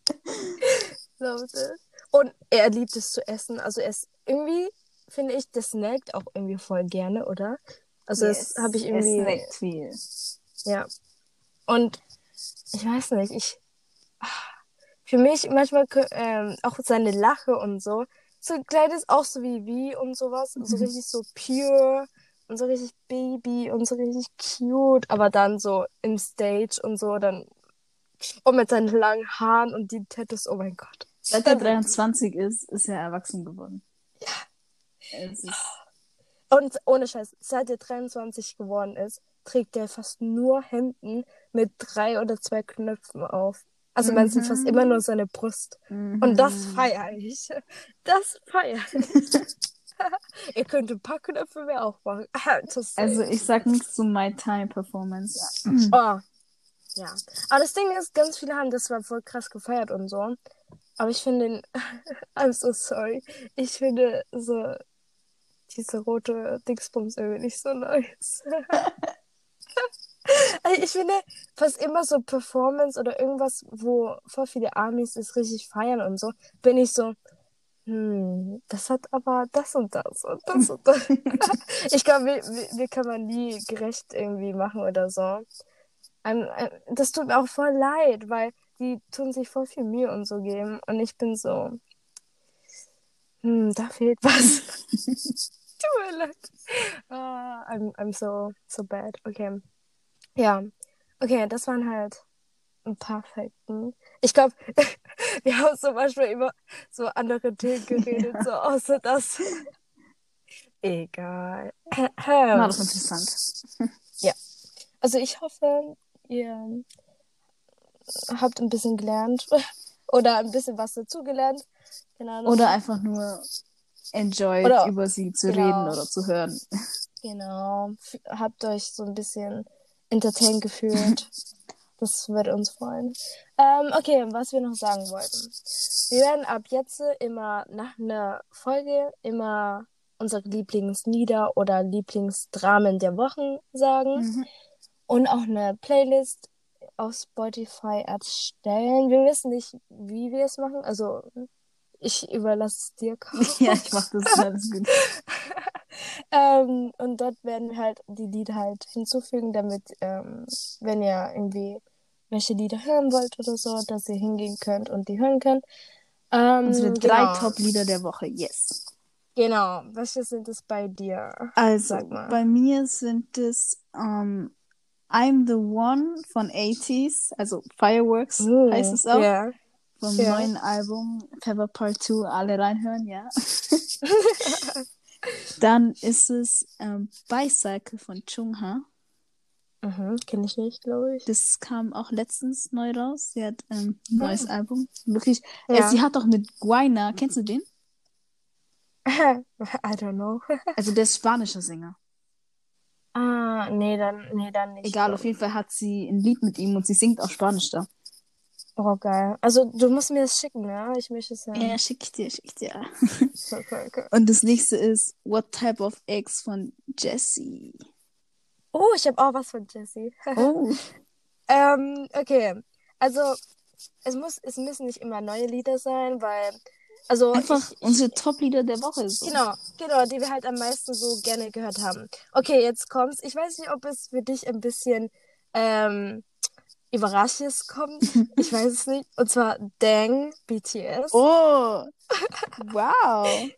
[SPEAKER 3] It. Und er liebt es zu essen. Also er ist irgendwie, finde ich, das snackt auch irgendwie voll gerne, oder? Also
[SPEAKER 2] Yes.
[SPEAKER 3] das habe ich
[SPEAKER 2] Er
[SPEAKER 3] irgendwie.
[SPEAKER 2] snackt viel.
[SPEAKER 3] Ja. Und ich weiß nicht, ich. Für mich manchmal ähm, auch seine Lache und so. So kleid ist auch so wie wie und sowas. So
[SPEAKER 2] Mhm.
[SPEAKER 3] richtig so pure und so richtig Baby und so richtig cute. Aber dann so im Stage und so, dann. Und mit seinen langen Haaren und die Tattoos, oh mein Gott.
[SPEAKER 2] Seit er 23 ist, ist er erwachsen geworden. Ja. Es ist,
[SPEAKER 3] Und ohne Scheiß, seit er 23 geworden ist, trägt er fast nur Hemden mit drei oder zwei Knöpfen auf. Also man sieht fast
[SPEAKER 2] Mhm.
[SPEAKER 3] immer nur seine Brust. Und das feiere ich. Das feiere ich. (laughs) Ihr könnt ein paar Knöpfe mehr aufmachen. Just saying.
[SPEAKER 2] also ich sag nichts zu My Time Performance.
[SPEAKER 3] Oh. Ja. Aber das Ding ist, ganz viele haben das zwar voll krass gefeiert und so. Aber ich finde, den- (laughs) I'm so sorry. Ich finde so diese rote Dingsbums irgendwie nicht so nice. (laughs) Also ich finde fast immer so Performance oder irgendwas, wo voll viele Armies es richtig feiern und so, bin ich so, hm, das hat aber das und das und das und das. (laughs) ich glaube, wir, wir, wir kann man nie gerecht irgendwie machen oder so. Ähm, äh, das tut mir auch voll leid, weil die tun sich voll viel Mühe und so geben. Und ich bin so, hm, da fehlt was. (laughs) tut mir leid. Ah, I'm, I'm so, so bad. Okay. Ja. Okay, das waren halt einen perfekten. Ich glaube, (laughs) wir haben zum Beispiel über so andere Themen geredet, (laughs) so außer das. Egal.
[SPEAKER 2] War das interessant.
[SPEAKER 3] Also ich hoffe, ihr habt ein bisschen gelernt (laughs) oder ein bisschen was dazugelernt.
[SPEAKER 2] Oder einfach nur enjoyed,
[SPEAKER 3] Oder-
[SPEAKER 2] über sie zu
[SPEAKER 3] genau.
[SPEAKER 2] reden oder zu hören.
[SPEAKER 3] Genau. Habt euch so ein bisschen entertained gefühlt. Das würde uns freuen. Ähm, okay, was wir noch sagen wollten. Wir werden ab jetzt immer nach einer Folge immer unsere Lieblingslieder oder Lieblingsdramen der Wochen sagen
[SPEAKER 2] Mhm.
[SPEAKER 3] und auch eine Playlist auf Spotify erstellen. Wir wissen nicht, wie wir es machen. Also ich überlasse es dir. Caro. (laughs)
[SPEAKER 2] Ja, ich mach das alles gut. (laughs)
[SPEAKER 3] Ähm, und dort werden wir halt die Lieder halt hinzufügen, damit, ähm, wenn ihr irgendwie welche Lieder hören wollt oder so, dass ihr hingehen könnt und die hören könnt. Ähm,
[SPEAKER 2] Unsere drei
[SPEAKER 3] genau.
[SPEAKER 2] Top-Lieder der Woche, yes.
[SPEAKER 3] Genau. Welche sind es bei dir?
[SPEAKER 2] Also,
[SPEAKER 3] Sag mal.
[SPEAKER 2] bei mir sind es ähm, I'm the One von 80s, also Fireworks
[SPEAKER 3] Uh,
[SPEAKER 2] heißt es auch,
[SPEAKER 3] Ja.
[SPEAKER 2] vom
[SPEAKER 3] ja.
[SPEAKER 2] neuen Album Feather Part 2, alle reinhören, ja. (laughs) (laughs) Dann ist es ähm, Bicycle von Chungha.
[SPEAKER 3] Mhm, kenne ich nicht, glaube ich.
[SPEAKER 2] Das kam auch letztens neu raus. Sie hat ähm, ein neues Album. Wirklich.
[SPEAKER 3] Ja.
[SPEAKER 2] Äh, sie hat auch mit Guayna, kennst du den? (laughs)
[SPEAKER 3] I don't know. (laughs)
[SPEAKER 2] Also der ist spanischer Sänger.
[SPEAKER 3] ah, nee, dann, nee, dann nicht.
[SPEAKER 2] Egal, auf jeden Fall hat sie ein Lied mit ihm und sie singt auch Spanisch da.
[SPEAKER 3] Oh, geil. Also, du musst mir das schicken, ja? Ich möchte es ja.
[SPEAKER 2] Ja, schick ich dir, schick ich dir.
[SPEAKER 3] Okay, okay.
[SPEAKER 2] Und das nächste ist What Type of Eggs von Jessie.
[SPEAKER 3] Oh, ich habe auch was von Jessie. (laughs)
[SPEAKER 2] Oh.
[SPEAKER 3] Ähm, okay. Also, es muss, es müssen nicht immer neue Lieder sein, weil, also,
[SPEAKER 2] Einfach
[SPEAKER 3] ich,
[SPEAKER 2] unsere Top-Lieder der Woche. So.
[SPEAKER 3] genau, genau, die wir halt am meisten so gerne gehört haben. Okay, jetzt kommt's. Ich weiß nicht, ob es für dich ein bisschen, ähm, Überraschendes kommt. (laughs) Ich weiß es nicht. Und zwar Dang BTS.
[SPEAKER 2] Oh. (laughs) Wow.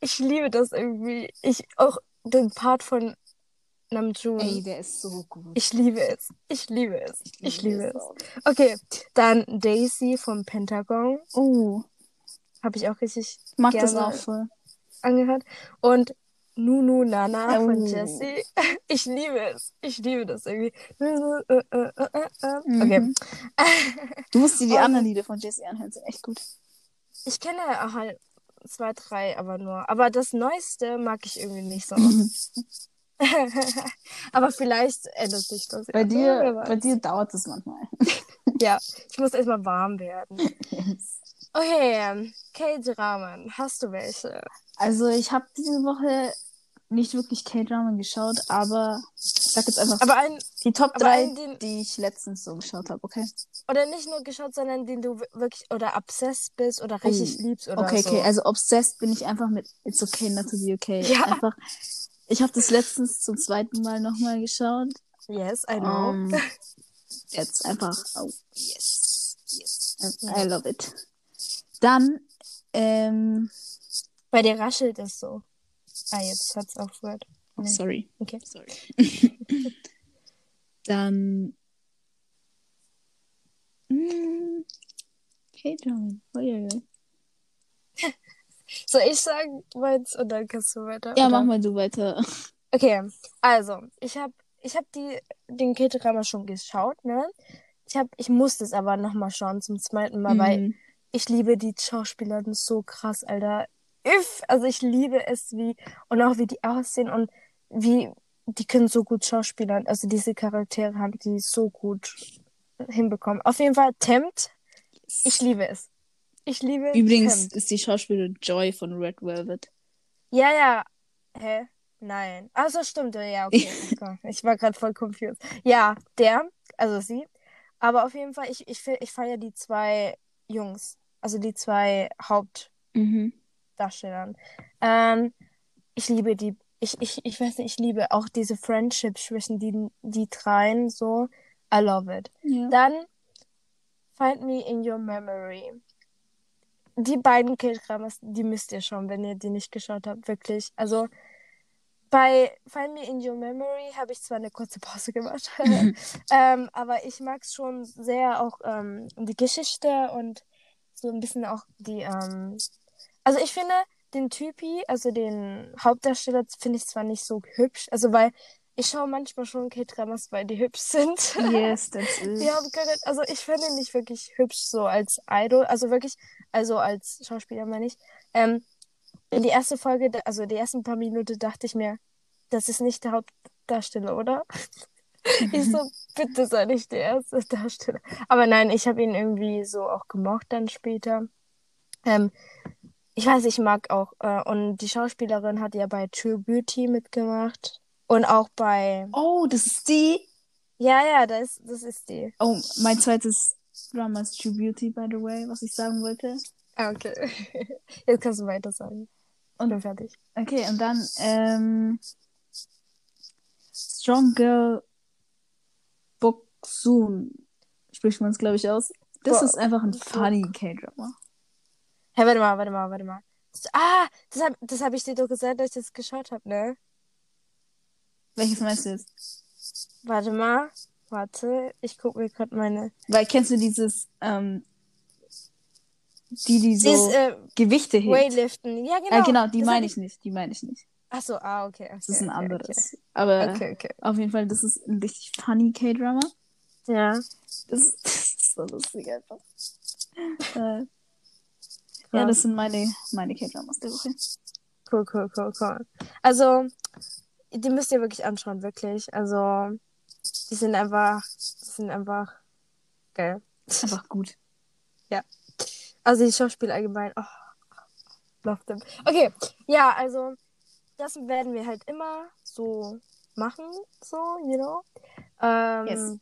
[SPEAKER 3] Ich liebe das irgendwie. Ich auch den Part von Namjoon.
[SPEAKER 2] Ey, der ist so gut.
[SPEAKER 3] Ich liebe es. Ich liebe es. Ich liebe es.
[SPEAKER 2] auch.
[SPEAKER 3] Okay, dann Daisy vom Pentagon.
[SPEAKER 2] Oh.
[SPEAKER 3] Habe ich auch richtig
[SPEAKER 2] Ich mag das auch voll.
[SPEAKER 3] angehört. Und Nunu Nana von
[SPEAKER 2] Oh.
[SPEAKER 3] Jessie. (laughs) Ich liebe es. Ich liebe das irgendwie. Äh, äh, äh.
[SPEAKER 2] Mhm.
[SPEAKER 3] Okay.
[SPEAKER 2] Du musst dir die (laughs) anderen Lieder von Jessie anhören, sind echt gut.
[SPEAKER 3] Ich kenne halt zwei, drei, aber nur. Aber das Neueste mag ich irgendwie nicht so. (laughs) aber vielleicht ändert sich das. ja.
[SPEAKER 2] Bei
[SPEAKER 3] Wer
[SPEAKER 2] dir,
[SPEAKER 3] weiß.
[SPEAKER 2] bei dir dauert es manchmal.
[SPEAKER 3] Ja, ich muss erstmal warm werden. Okay, K-Dramen. Hast du welche?
[SPEAKER 2] Also ich habe diese Woche nicht wirklich K-Drama geschaut, aber ich sag jetzt einfach
[SPEAKER 3] Aber ein,
[SPEAKER 2] die Top
[SPEAKER 3] aber
[SPEAKER 2] 3,
[SPEAKER 3] einen, den-
[SPEAKER 2] die ich letztens so geschaut habe, okay?
[SPEAKER 3] oder nicht nur geschaut, sondern den du wirklich oder obsessed bist oder richtig
[SPEAKER 2] Oh,
[SPEAKER 3] liebst oder
[SPEAKER 2] Okay,
[SPEAKER 3] so.
[SPEAKER 2] okay, also obsessed bin ich einfach mit It's okay not to be okay.
[SPEAKER 3] Ja.
[SPEAKER 2] Einfach, ich habe das letztens zum zweiten Mal nochmal geschaut.
[SPEAKER 3] Yes, I know.
[SPEAKER 2] Um, (laughs) jetzt einfach, oh, yes, yes. I love it. Dann, ähm,
[SPEAKER 3] Bei dir raschelt es so. Ah, jetzt hat's aufgehört.
[SPEAKER 2] oh,
[SPEAKER 3] Nee.
[SPEAKER 2] sorry,
[SPEAKER 3] Okay.
[SPEAKER 2] sorry. (laughs) Dann, mm, K-Drama, oh, ja, ja.
[SPEAKER 3] Soll ich sagen, meins und dann kannst du weiter?
[SPEAKER 2] Ja,
[SPEAKER 3] oder?
[SPEAKER 2] mach mal du weiter.
[SPEAKER 3] Okay, also, ich habe ich hab die, den K-Drama schon geschaut, ne? Ich, hab, ich musste es aber nochmal schauen zum zweiten Mal, weil
[SPEAKER 2] Mhm.
[SPEAKER 3] ich liebe die Schauspieler so krass, Alter. If, also ich liebe es, wie, und auch wie die aussehen und wie, die können so gut schauspielern. Also diese Charaktere haben die so gut hinbekommen. Auf jeden Fall, Tempt, ich liebe es. Ich liebe
[SPEAKER 2] Übrigens
[SPEAKER 3] Tempt.
[SPEAKER 2] ist die Schauspielerin Joy von Red Velvet.
[SPEAKER 3] Ja, ja. Hä? Nein. Also stimmt, ja, okay. (laughs) Ich war gerade voll confused. Ja, der, also sie. Aber auf jeden Fall, ich, ich, ich feiere die zwei Jungs. Also die zwei Hauptdarstellern.
[SPEAKER 2] Mhm.
[SPEAKER 3] Ähm, ich liebe die, ich, ich, ich weiß nicht, ich liebe auch diese Friendship zwischen die, die dreien so. I love it.
[SPEAKER 2] Ja.
[SPEAKER 3] Dann Find Me in Your Memory. Die beiden K-Dramas, die müsst ihr schauen, wenn ihr die nicht geschaut habt, wirklich. Also, bei Find Me in Your Memory habe ich zwar eine kurze Pause gemacht, (laughs) ähm, aber ich mag es schon sehr auch ähm, die Geschichte und so ein bisschen auch die. Ähm... Also ich finde den Typi, also den Hauptdarsteller, finde ich zwar nicht so hübsch, also weil ich schaue manchmal schon K-Dramas, weil die hübsch sind.
[SPEAKER 2] Yes. (laughs)
[SPEAKER 3] Die haben keine, also ich finde ihn nicht wirklich hübsch so als Idol, also wirklich, also als Schauspieler meine ich. Ähm, in die erste Folge, also die ersten paar Minuten dachte ich mir, das ist nicht der Hauptdarsteller, oder? (laughs) ich so, bitte sei nicht der erste Darsteller. Aber nein, ich habe ihn irgendwie so auch gemocht dann später. Ähm, ich weiß, ich mag auch, äh, und die Schauspielerin hat ja bei True Beauty mitgemacht. Und auch bei.
[SPEAKER 2] Oh, das ist die?
[SPEAKER 3] Ja, ja, das, das ist die.
[SPEAKER 2] Oh, mein zweites Drama ist True Beauty, by the way, was ich sagen wollte.
[SPEAKER 3] Ah, okay. (laughs) Jetzt kannst du weiter sagen. Und bin fertig.
[SPEAKER 2] Okay, und dann ähm, Strong Girl Boksoon spricht man es, glaube ich, aus. Das
[SPEAKER 3] Bo
[SPEAKER 2] ist einfach ein funny K-Drama.
[SPEAKER 3] Hey, warte mal, warte mal, warte mal. Ah, das habe das hab ich dir doch gesagt, dass ich das geschaut habe, ne?
[SPEAKER 2] Welches meinst du jetzt?
[SPEAKER 3] Warte mal. Warte, ich gucke mir gerade meine.
[SPEAKER 2] Weil kennst du dieses, ähm, die, die so
[SPEAKER 3] Dieses, äh,
[SPEAKER 2] Gewichte hebt?
[SPEAKER 3] Weightliften. Ja, genau.
[SPEAKER 2] Äh, genau, die
[SPEAKER 3] Das
[SPEAKER 2] meine ich nicht. Die meine ich nicht.
[SPEAKER 3] Ach so, ah, okay. okay
[SPEAKER 2] Das ist ein
[SPEAKER 3] okay,
[SPEAKER 2] anderes. Aber
[SPEAKER 3] Okay, okay.
[SPEAKER 2] auf jeden Fall, das ist ein richtig funny K-Drama.
[SPEAKER 3] Ja.
[SPEAKER 2] Das, ist- (laughs) das ist so lustig einfach. Ja, das sind meine, meine K-Dramas der Woche.
[SPEAKER 3] Cool, cool, cool, cool. Also, die müsst ihr wirklich anschauen, wirklich. Also, die sind einfach, die sind einfach geil.
[SPEAKER 2] Einfach gut. (laughs)
[SPEAKER 3] Also die Schauspieler allgemein. Oh, love them. Okay, ja, also das werden wir halt immer so machen, so, you know. Ähm,
[SPEAKER 2] Yes.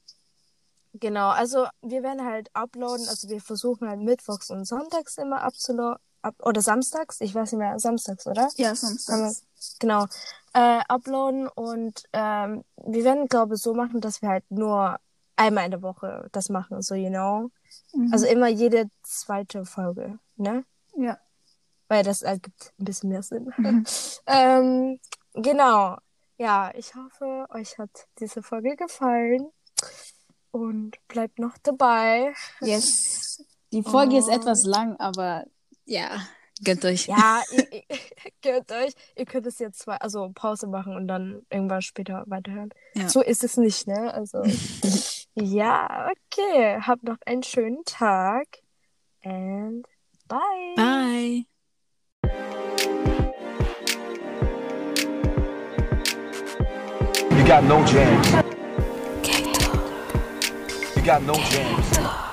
[SPEAKER 3] Genau, also wir werden halt uploaden, also wir versuchen halt mittwochs und sonntags immer abzuladen. Ab oder samstags, ich weiß nicht mehr, samstags, oder?
[SPEAKER 2] Ja, sonst.
[SPEAKER 3] Genau. Äh, uploaden und ähm, wir werden, glaube ich, so machen, dass wir halt nur einmal in der Woche das machen, so, you know.
[SPEAKER 2] Mhm.
[SPEAKER 3] Also immer jede zweite Folge, ne?
[SPEAKER 2] ja.
[SPEAKER 3] Weil das ergibt ein bisschen mehr Sinn.
[SPEAKER 2] Mhm. (laughs)
[SPEAKER 3] ähm, genau. Ja, ich hoffe, euch hat diese Folge gefallen. Und bleibt noch dabei.
[SPEAKER 2] Yes. Die Folge ist
[SPEAKER 3] Oh.
[SPEAKER 2] etwas lang, aber ja, gönnt euch.
[SPEAKER 3] Ja, ihr, ihr, (laughs) gehört euch. Ihr könnt es jetzt zwei, also Pause machen und dann irgendwann später weiterhören.
[SPEAKER 2] Ja.
[SPEAKER 3] So ist es nicht, ne? Also, (laughs) ja, okay. Habt noch einen schönen Tag. And bye.
[SPEAKER 2] Bye.
[SPEAKER 1] You got no jams. You got no jams.